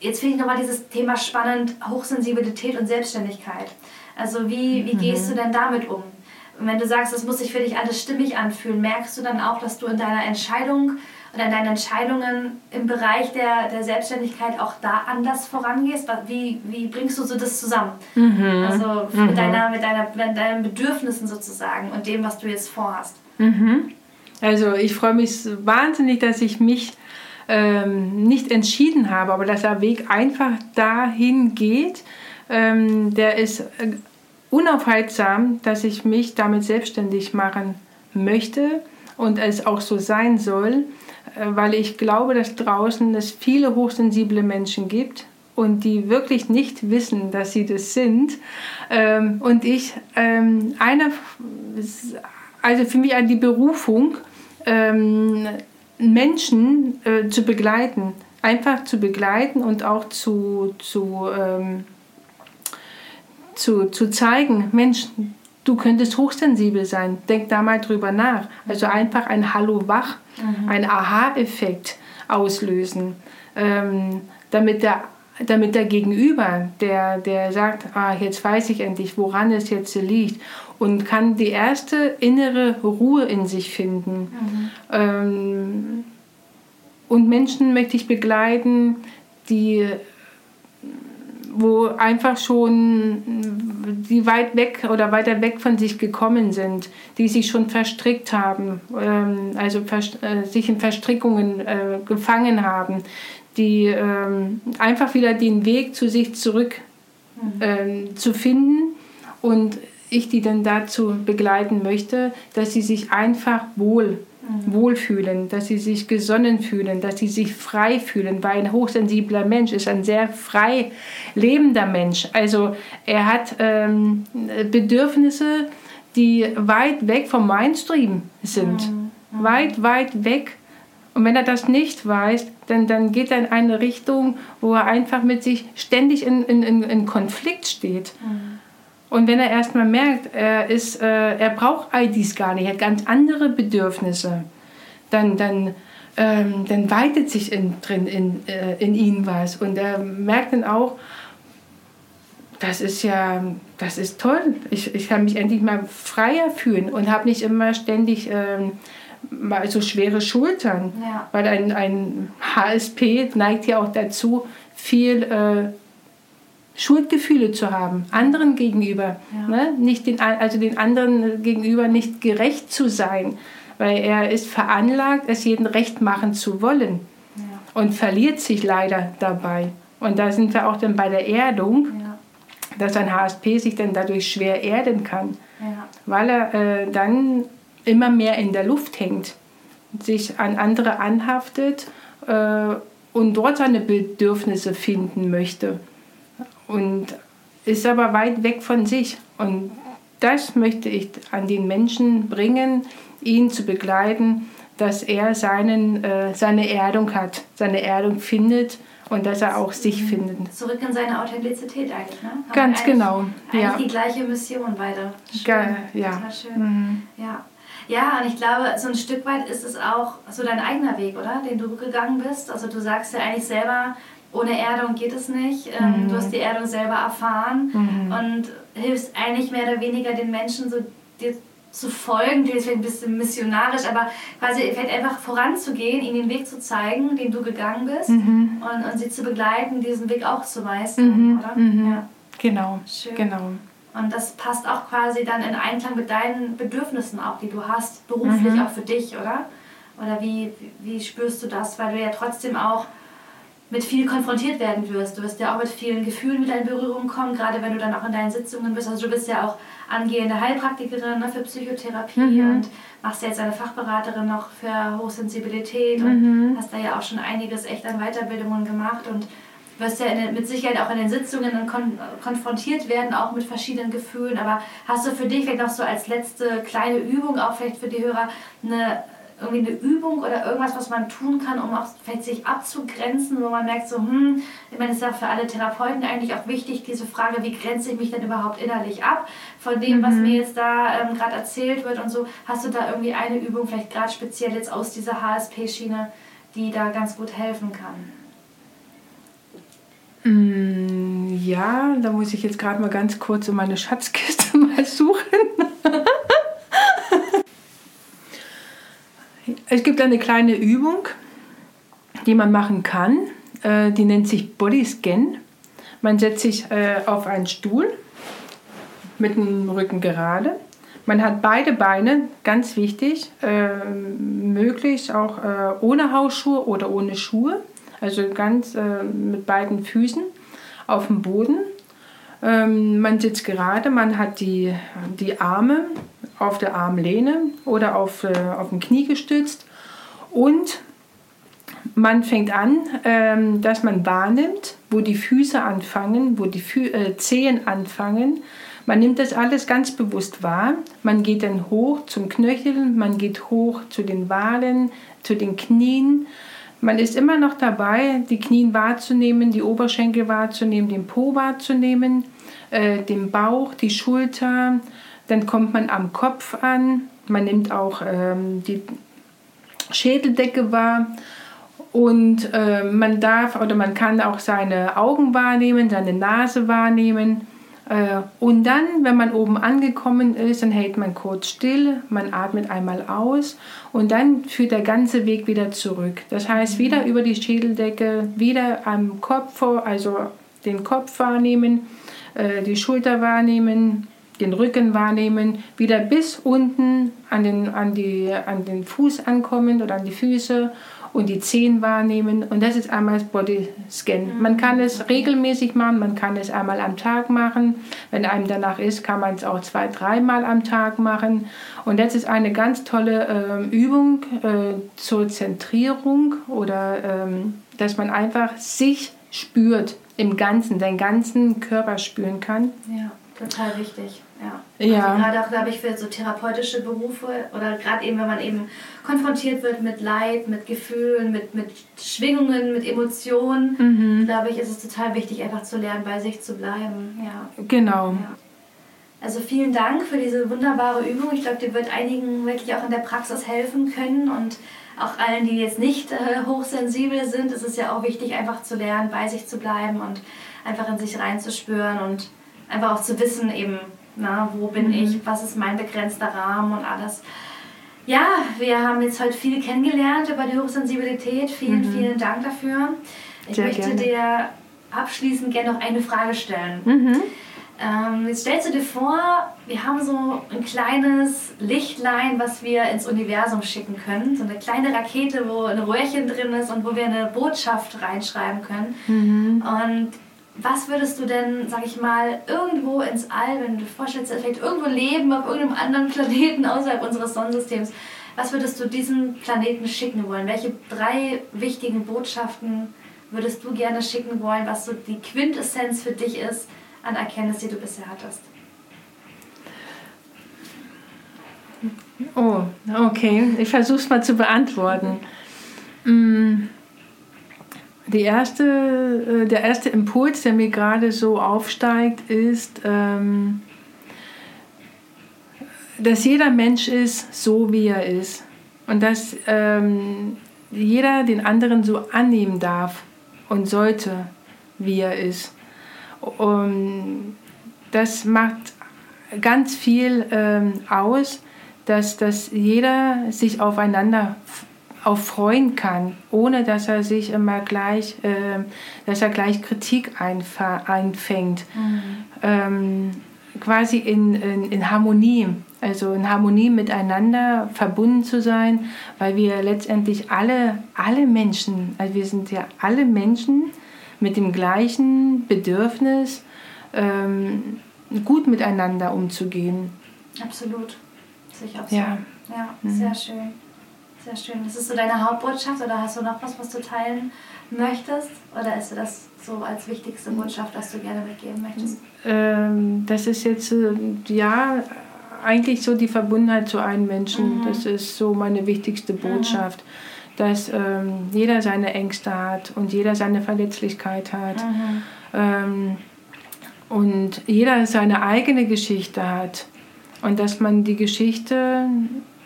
jetzt finde ich nochmal dieses Thema spannend, Hochsensibilität und Selbstständigkeit. Also wie, wie mhm. gehst du denn damit um? Und wenn du sagst, das muss sich für dich alles stimmig anfühlen, merkst du dann auch, dass du in deiner Entscheidung oder in deinen Entscheidungen im Bereich der, der Selbstständigkeit auch da anders vorangehst? Wie, wie bringst du so das zusammen? Mhm. Also mit, mhm. deiner, mit, deiner, mit deinen Bedürfnissen sozusagen und dem, was du jetzt vorhast. Mhm. Also ich freue mich wahnsinnig, dass ich mich ähm, nicht entschieden habe, aber dass der Weg einfach dahin geht, ähm, der ist äh, unaufhaltsam, dass ich mich damit selbstständig machen möchte und es auch so sein soll, äh, weil ich glaube, dass draußen es viele hochsensible Menschen gibt und die wirklich nicht wissen, dass sie das sind. Ähm, und ich, ähm, einer, also für mich die Berufung, ähm, Menschen äh, zu begleiten, einfach zu begleiten und auch zu, zu, ähm, zu, zu zeigen, Mensch, du könntest hochsensibel sein, denk da mal drüber nach. Also einfach ein Hallo wach, mhm. ein Aha-Effekt auslösen, ähm, damit der damit der Gegenüber, der, der sagt, ah, jetzt weiß ich endlich, woran es jetzt liegt und kann die erste innere Ruhe in sich finden. Mhm. Ähm, und Menschen möchte ich begleiten, die wo einfach schon die weit weg oder weiter weg von sich gekommen sind, die sich schon verstrickt haben, ähm, also äh, sich in Verstrickungen äh, gefangen haben, die ähm, einfach wieder den Weg zu sich zurück mhm. Ähm, zu finden und ich die dann dazu begleiten möchte, dass sie sich einfach wohl mhm. wohlfühlen, dass sie sich gesonnen fühlen, dass sie sich frei fühlen, weil ein hochsensibler Mensch ist ein sehr frei lebender Mensch. Also er hat ähm, Bedürfnisse, die weit weg vom Mainstream sind. Mhm. mhm. Weit, weit weg. Und wenn er das nicht weiß, dann, dann geht er in eine Richtung, wo er einfach mit sich ständig in, in, in Konflikt steht. Mhm. Und wenn er erstmal merkt, er, ist, äh, er braucht all dies gar nicht, er hat ganz andere Bedürfnisse, dann, dann, ähm, dann weitet sich in, drin in, äh, in ihn was. Und er merkt dann auch, das ist ja, das ist toll. Ich, ich kann mich endlich mal freier fühlen und habe nicht immer ständig ähm, mal so schwere Schultern. Ja. Weil ein, ein HSP neigt ja auch dazu, viel äh, Schuldgefühle zu haben, anderen gegenüber, ja. ne? nicht den, also den anderen gegenüber nicht gerecht zu sein, weil er ist veranlagt, es jedem recht machen zu wollen ja. und verliert sich leider dabei. Und da sind wir auch dann bei der Erdung, dass ein HSP sich dann dadurch schwer erden kann, weil er äh, dann immer mehr in der Luft hängt, sich an andere anhaftet äh, und dort seine Bedürfnisse finden möchte und ist aber weit weg von sich. Und das möchte ich an den Menschen bringen, ihn zu begleiten, dass er seinen, äh, seine Erdung hat, seine Erdung findet und dass er auch sich findet. Zurück in seine Authentizität eigentlich, ne? Aber Ganz eigentlich, genau. Eigentlich ja. die gleiche Mission beide. Schön. Ge ja. Total schön. Mhm. Ja. Ja, und ich glaube, so ein Stück weit ist es auch so dein eigener Weg, oder? Den du gegangen bist. Also du sagst ja eigentlich selber, ohne Erdung geht es nicht. Ähm, mhm. Du hast die Erdung selber erfahren mhm. und hilfst eigentlich mehr oder weniger den Menschen so dir zu folgen, ist vielleicht ein bisschen missionarisch, aber quasi vielleicht einfach voranzugehen, ihnen den Weg zu zeigen, den du gegangen bist mhm. und, und sie zu begleiten, diesen Weg auch zu meistern, mhm. oder? Mhm. Ja. Genau, Schön. genau. Und das passt auch quasi dann in Einklang mit deinen Bedürfnissen auch, die du hast, beruflich mhm. auch für dich, oder? Oder wie, wie spürst du das? Weil du ja trotzdem auch mit viel konfrontiert werden wirst. Du wirst ja auch mit vielen Gefühlen wieder in Berührung kommen, gerade wenn du dann auch in deinen Sitzungen bist. Also du bist ja auch angehende Heilpraktikerin ne, für Psychotherapie mhm. und machst ja jetzt eine Fachberaterin noch für Hochsensibilität und mhm. hast da ja auch schon einiges echt an Weiterbildungen gemacht und wirst ja den, mit Sicherheit auch in den Sitzungen kon konfrontiert werden, auch mit verschiedenen Gefühlen. Aber hast du für dich vielleicht noch so als letzte kleine Übung, auch vielleicht für die Hörer, eine irgendwie eine Übung oder irgendwas, was man tun kann, um auch vielleicht sich abzugrenzen, wo man merkt, so, hm, ich meine, es ist ja für alle Therapeuten eigentlich auch wichtig, diese Frage, wie grenze ich mich denn überhaupt innerlich ab von dem, mhm. was mir jetzt da ähm, gerade erzählt wird und so. Hast du da irgendwie eine Übung, vielleicht gerade speziell jetzt aus dieser HSP-Schiene, die da ganz gut helfen kann? Mm, ja, da muss ich jetzt gerade mal ganz kurz in meine Schatzkiste mal suchen. Es gibt eine kleine Übung, die man machen kann. Äh, die nennt sich Body Scan. Man setzt sich äh, auf einen Stuhl mit dem Rücken gerade. Man hat beide Beine, ganz wichtig, äh, möglichst auch ohne Hausschuhe oder ohne Schuhe, also ganz mit beiden Füßen auf dem Boden. Ähm, man sitzt gerade, man hat die, die Arme auf der Armlehne oder auf, äh, auf dem Knie gestützt und man fängt an, ähm, dass man wahrnimmt, wo die Füße anfangen, wo die Fü äh, Zehen anfangen. Man nimmt das alles ganz bewusst wahr. Man geht dann hoch zum Knöchel, man geht hoch zu den Walen, zu den Knien. Man ist immer noch dabei, die Knien wahrzunehmen, die Oberschenkel wahrzunehmen, den Po wahrzunehmen, äh, den Bauch, die Schulter, dann kommt man am Kopf an. Man nimmt auch ähm, die Schädeldecke wahr. Und äh, man darf oder man kann auch seine Augen wahrnehmen, seine Nase wahrnehmen. Äh, und dann, wenn man oben angekommen ist, dann hält man kurz still, man atmet einmal aus und dann führt der ganze Weg wieder zurück. Das heißt, wieder über die Schädeldecke, wieder am Kopf, also den Kopf wahrnehmen, äh, die Schulter wahrnehmen, den Rücken wahrnehmen, wieder bis unten an den, an, die, an den Fuß ankommen oder an die Füße und die Zehen wahrnehmen. Und das ist einmal das Bodyscan. Man kann es regelmäßig machen, man kann es einmal am Tag machen. Wenn einem danach ist, kann man es auch zwei, dreimal am Tag machen. Und das ist eine ganz tolle äh, Übung äh, zur Zentrierung oder ähm, dass man einfach sich spürt im Ganzen, den ganzen Körper spüren kann. Ja, total wichtig. Ja. Also gerade auch, glaube ich, für so therapeutische Berufe oder gerade eben, wenn man eben konfrontiert wird mit Leid, mit Gefühlen, mit, mit Schwingungen, mit Emotionen, mhm. glaube ich, ist es total wichtig, einfach zu lernen, bei sich zu bleiben. Ja. Genau. Ja. Also vielen Dank für diese wunderbare Übung. Ich glaube, die wird einigen wirklich auch in der Praxis helfen können und auch allen, die jetzt nicht äh, hochsensibel sind, ist es ja auch wichtig, einfach zu lernen, bei sich zu bleiben und einfach in sich reinzuspüren und einfach auch zu wissen, eben, na, wo bin mhm. ich, was ist mein begrenzter Rahmen und alles. Ja, wir haben jetzt heute viel kennengelernt über die Hochsensibilität. Vielen, mhm. vielen Dank dafür. Ich Sehr möchte gerne. dir abschließend gerne noch eine Frage stellen. Mhm. Ähm, jetzt stellst du dir vor, wir haben so ein kleines Lichtlein, was wir ins Universum schicken können. So eine kleine Rakete, wo ein Röhrchen drin ist und wo wir eine Botschaft reinschreiben können. Mhm. Und was würdest du denn, sag ich mal, irgendwo ins All, wenn du dir vorstellst, vielleicht irgendwo leben auf irgendeinem anderen Planeten außerhalb unseres Sonnensystems, was würdest du diesem Planeten schicken wollen? Welche drei wichtigen Botschaften würdest du gerne schicken wollen, was so die Quintessenz für dich ist an Erkenntnis, die du bisher hattest? Oh, okay. Ich versuche es mal zu beantworten. Mhm. Die erste, äh, der erste Impuls, der mir gerade so aufsteigt, ist, ähm, dass jeder Mensch ist, so wie er ist. Und dass ähm, jeder den anderen so annehmen darf und sollte, wie er ist. Und das macht ganz viel ähm, aus, dass, dass jeder sich aufeinander auch freuen kann, ohne dass er sich immer gleich, äh, dass er gleich Kritik einfängt. Mhm. Ähm, quasi in, in, in, Harmonie, also in Harmonie miteinander verbunden zu sein, weil wir letztendlich alle, alle Menschen, also wir sind ja alle Menschen mit dem gleichen Bedürfnis, ähm, gut miteinander umzugehen. Absolut. Sicher so. Ja, ja mhm. sehr schön. Sehr schön. Das ist so deine Hauptbotschaft oder hast du noch was, was du teilen möchtest? Oder ist das so als wichtigste Botschaft, das du gerne mitgeben möchtest? Ähm, das ist jetzt, ja, eigentlich so die Verbundenheit zu einem Menschen. Mhm. Das ist so meine wichtigste Botschaft. Mhm. Dass ähm, jeder seine Ängste hat und jeder seine Verletzlichkeit hat. Mhm. Ähm, und jeder seine eigene Geschichte hat. Und dass man die Geschichte,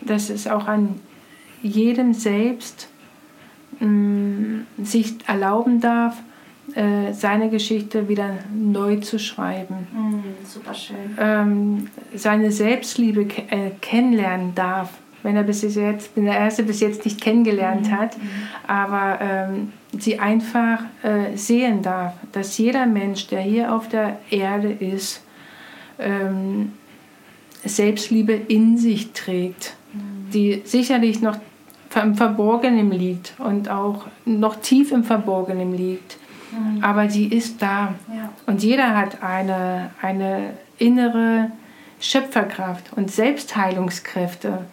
dass es auch an jedem selbst mh, mm, sich erlauben darf, äh, seine Geschichte wieder neu zu schreiben. Mm, super schön. Ähm, seine Selbstliebe ke äh, kennenlernen darf, wenn er bis jetzt, wenn der Erste bis jetzt nicht kennengelernt mhm. hat, mhm. aber ähm, sie einfach äh, sehen darf, dass jeder Mensch, der hier auf der Erde ist, ähm, Selbstliebe in sich trägt, mhm. die sicherlich noch im Verborgenen liegt und auch noch tief im Verborgenen liegt. Mhm. Aber sie ist da. Ja. Und jeder hat eine, eine innere Schöpferkraft und Selbstheilungskräfte,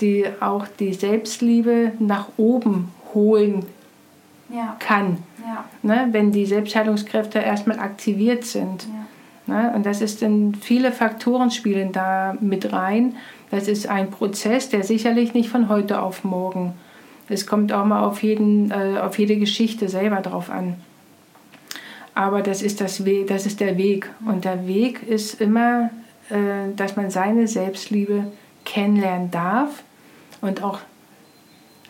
die auch die Selbstliebe nach oben holen ja. kann. Ja. Ne, wenn die Selbstheilungskräfte erstmal aktiviert sind. Ne, und das ist dann viele Faktoren spielen da mit rein das ist ein Prozess, der sicherlich nicht von heute auf morgen. Es kommt auch mal auf, jeden, äh, auf jede Geschichte selber drauf an. Aber das ist, das, We das ist der Weg. Und der Weg ist immer, äh, dass man seine Selbstliebe kennenlernen darf und auch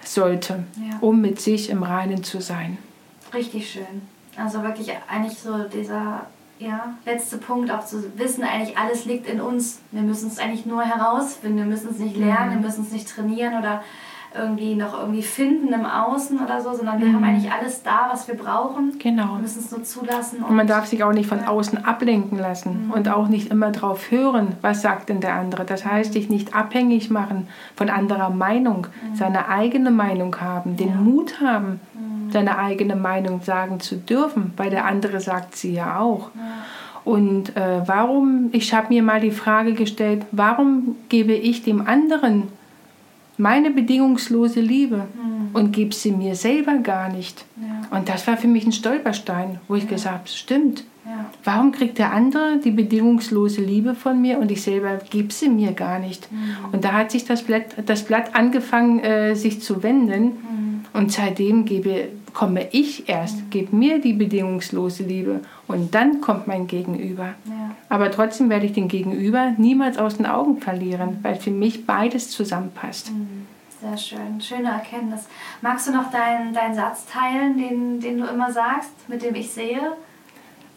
sollte, ja. um mit sich im Reinen zu sein. Richtig schön. Also wirklich eigentlich so dieser ja, letzter Punkt auch zu wissen, eigentlich alles liegt in uns. Wir müssen es eigentlich nur herausfinden, wir müssen es nicht lernen, mhm. wir müssen es nicht trainieren oder irgendwie noch irgendwie finden im Außen oder so, sondern wir haben eigentlich alles da, was wir brauchen. Genau. Wir müssen es nur zulassen. Und man darf sich auch nicht von außen ablenken lassen und auch nicht immer drauf hören, was sagt denn der andere. Das heißt, sich nicht abhängig machen von anderer Meinung, seine eigene Meinung haben, den Mut haben, seine eigene Meinung sagen zu dürfen, weil der andere sagt sie ja auch. Und äh, warum, ich habe mir mal die Frage gestellt, warum gebe ich dem anderen meine bedingungslose Liebe und gebe sie mir selber gar nicht? Und das war für mich ein Stolperstein, wo ich gesagt habe, stimmt. Ja. Warum kriegt der andere die bedingungslose Liebe von mir und ich selber gebe sie mir gar nicht? Und da hat sich das Blatt, das Blatt angefangen, äh, sich zu wenden. Und seitdem gebe, komme ich erst, gebe mir die bedingungslose Liebe und dann kommt mein Gegenüber. Ja. Aber trotzdem werde ich den Gegenüber niemals aus den Augen verlieren, weil für mich beides zusammenpasst. Sehr schön, schöne Erkenntnis. Magst du noch deinen, deinen Satz teilen, den, den du immer sagst, mit dem ich sehe?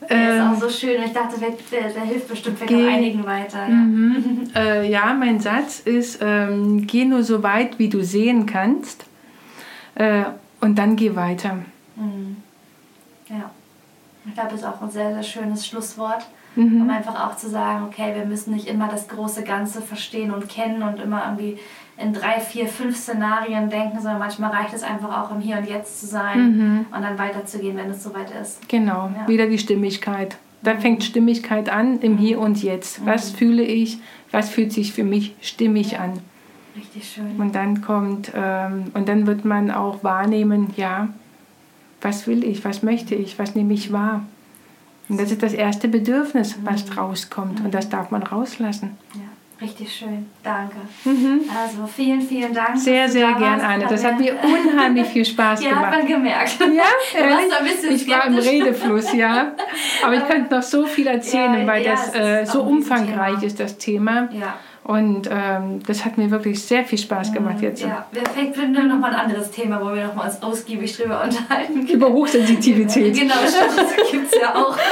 Der ist Ähm, auch so schön. Ich dachte, der, der, hilft bestimmt vielleicht auch einigen weiter. Ja. Mhm. Äh, ja, mein Satz ist, ähm, geh nur so weit, wie du sehen kannst äh, und dann geh weiter. Mhm. ja. Ich glaube, das ist auch ein sehr, sehr schönes Schlusswort, Mhm. um einfach auch zu sagen, okay, wir müssen nicht immer das große Ganze verstehen und kennen und immer irgendwie in drei, vier, fünf Szenarien denken, sondern manchmal reicht es einfach auch im Hier und Jetzt zu sein und dann weiterzugehen, wenn es soweit ist. Genau, Ja. wieder die Stimmigkeit. Da fängt Stimmigkeit an im Hier und Jetzt. Was fühle ich? Was fühlt sich für mich stimmig an? Richtig schön. Und dann kommt, ähm, und dann wird man auch wahrnehmen, ja, was will ich, was möchte ich, was nehme ich wahr? Und das ist das erste Bedürfnis, was rauskommt. Und das darf man rauslassen. Ja, richtig schön. Danke. Also vielen, vielen Dank. Mhm. Sehr, sehr gern. Anne. Das hat mir unheimlich viel Spaß ja, hat gemacht. man gemerkt. Ja, Du warst ein bisschen ich war im. Redefluss, ja. Aber ich könnte noch so viel erzählen, Ja, weil ja, das äh, so umfangreich ist, das Thema. Ja. Und ähm, das hat mir wirklich sehr viel Spaß gemacht jetzt. Ja, wir finden noch mal ein anderes Thema, wo wir noch mal uns ausgiebig drüber unterhalten. Über Hochsensitivität. Genau, das gibt es ja auch.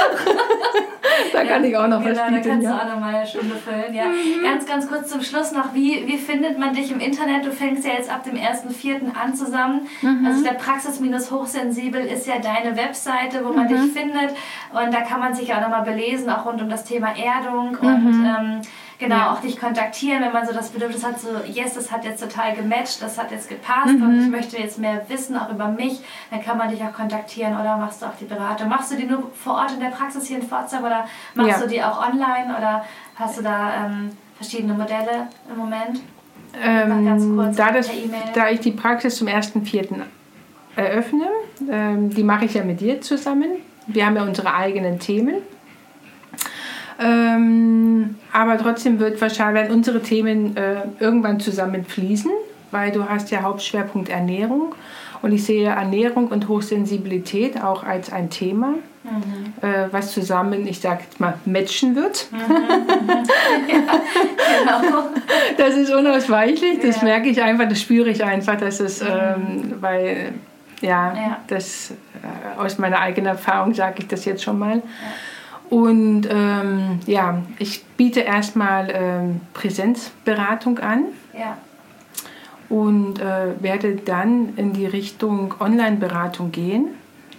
Da kann ich auch noch genau, was da bieten. kannst du Ja. Mhm. auch noch mal eine Stunde füllen. Ja. Ganz, ganz kurz zum Schluss noch, wie, wie findet man dich im Internet? Du fängst ja jetzt ab dem 1.4. an zusammen. Mhm. Also der Praxis-Hochsensibel ist ja deine Webseite, wo man Mhm. dich findet. Und da kann man sich auch noch mal belesen, auch rund um das Thema Erdung Mhm. und ähm, genau auch dich kontaktieren, wenn man so das Bedürfnis hat, so yes, das hat jetzt total gematcht, das hat jetzt gepasst und Mhm. ich möchte jetzt mehr wissen, auch über mich, dann kann man dich auch kontaktieren oder machst du auch die Beratung. Machst du die nur vor Ort in der Praxis hier in Pforzheim oder machst Ja. du die auch online oder hast du da ähm, verschiedene Modelle im Moment? Ähm, kurz da, das, E-Mail. da ich die Praxis zum 1.4. eröffne, ähm, die mache ich ja mit dir zusammen. Wir haben ja unsere eigenen Themen. Aber trotzdem wird wahrscheinlich werden unsere Themen äh, irgendwann zusammenfließen, weil du hast ja Hauptschwerpunkt Ernährung und ich sehe Ernährung und Hochsensibilität auch als ein Thema, Mhm. äh, was zusammen, ich sag jetzt mal, matchen wird. Genau. Das ist unausweichlich, das Ja. merke ich einfach, das spüre ich einfach, dass es, ähm, weil, ja, Ja. das äh, aus meiner eigenen Erfahrung sage ich das jetzt schon mal. Und ähm, ja, ich biete erstmal ähm, Präsenzberatung an ja. und äh, werde dann in die Richtung Online-Beratung gehen.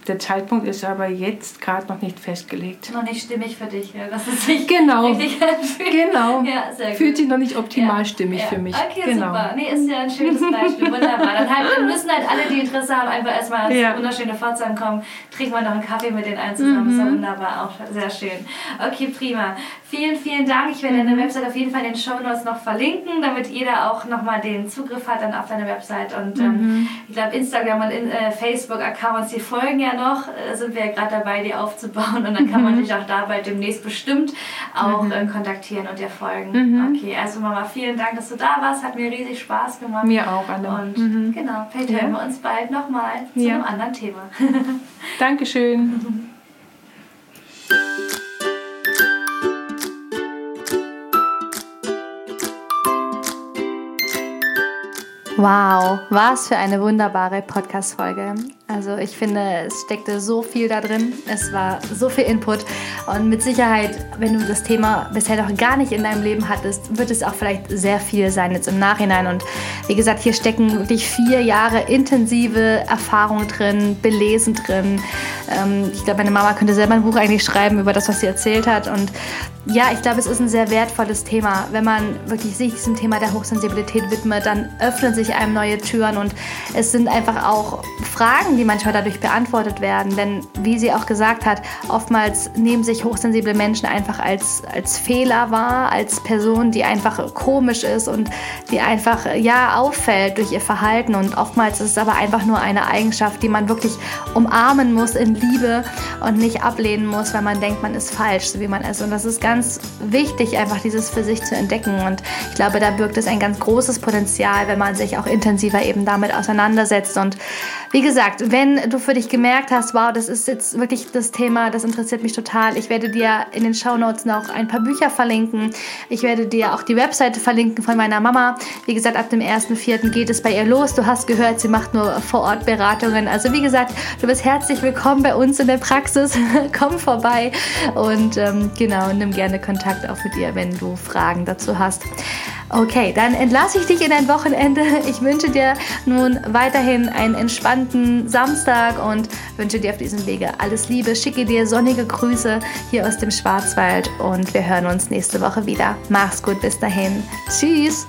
Der Zeitpunkt ist aber jetzt gerade noch nicht festgelegt. Noch nicht stimmig für dich, ja. Das ist nicht Genau. richtig anfühlt. Genau. Ja, sehr gut. Fühlt sich noch nicht optimal Ja, stimmig ja. für mich. Okay, genau. super. Nee, ist ja ein schönes Beispiel. Wunderbar. Dann, halt, müssen halt alle, die Interesse haben, einfach erstmal ins Ja. wunderschöne Pforzheim kommen. Trinken wir noch einen Kaffee mit den allen zusammen. Ist ja Mhm. wunderbar. Auch sehr schön. Okay, prima. Vielen, vielen Dank. Ich werde Mhm. deine Website auf jeden Fall in den Show Notes noch verlinken, damit jeder auch nochmal den Zugriff hat dann auf deine Website. Und Mhm. ähm, ich glaube, Instagram und in, äh, Facebook-Accounts, die folgen ja noch. Äh, sind wir ja gerade dabei, die aufzubauen. Und dann kann Mhm. man dich auch dabei demnächst bestimmt auch äh, kontaktieren und dir folgen. Okay, also Mama, vielen Dank, dass du da warst. Hat mir riesig Spaß gemacht. Mir auch, Anne. Und Mhm. genau, vielleicht Ja. hören wir uns bald nochmal zu Ja. einem anderen Thema. Dankeschön. Wow, was für eine wunderbare Podcast-Folge. Also ich finde, es steckte so viel da drin. Es war so viel Input. Und mit Sicherheit, wenn du das Thema bisher noch gar nicht in deinem Leben hattest, wird es auch vielleicht sehr viel sein jetzt im Nachhinein. Und wie gesagt, hier stecken wirklich vier Jahre intensive Erfahrung drin, belesen drin. Ähm, ich glaube, meine Mama könnte selber ein Buch eigentlich schreiben über das, was sie erzählt hat. Und ja, ich glaube, es ist ein sehr wertvolles Thema. Wenn man wirklich sich diesem Thema der Hochsensibilität widmet, dann öffnen sich einem neue Türen und es sind einfach auch Fragen, die manchmal dadurch beantwortet werden. Denn wie sie auch gesagt hat, oftmals nehmen sich hochsensible Menschen einfach als, als Fehler wahr, als Person, die einfach komisch ist und die einfach ja auffällt durch ihr Verhalten. Und oftmals ist es aber einfach nur eine Eigenschaft, die man wirklich umarmen muss in Liebe und nicht ablehnen muss, weil man denkt, man ist falsch, so wie man ist. Und das ist ganz wichtig, einfach dieses für sich zu entdecken. Und ich glaube, da birgt es ein ganz großes Potenzial, wenn man sich auch intensiver eben damit auseinandersetzt. Und wie gesagt, wenn du für dich gemerkt hast, wow, das ist jetzt wirklich das Thema, das interessiert mich total. Ich werde dir in den Show Notes noch ein paar Bücher verlinken. Ich werde dir auch die Webseite verlinken von meiner Mama. Wie gesagt, ab dem 1.4. geht es bei ihr los. Du hast gehört, sie macht nur Vor-Ort-Beratungen. Also wie gesagt, du bist herzlich willkommen bei uns in der Praxis. Komm vorbei und ähm, genau, nimm gerne Kontakt auch mit dir, wenn du Fragen dazu hast. Okay, dann entlasse ich dich in dein Wochenende. Ich wünsche dir nun weiterhin einen entspannten Samstag und wünsche dir auf diesem Wege alles Liebe. Schicke dir sonnige Grüße hier aus dem Schwarzwald und wir hören uns nächste Woche wieder. Mach's gut, bis dahin. Tschüss.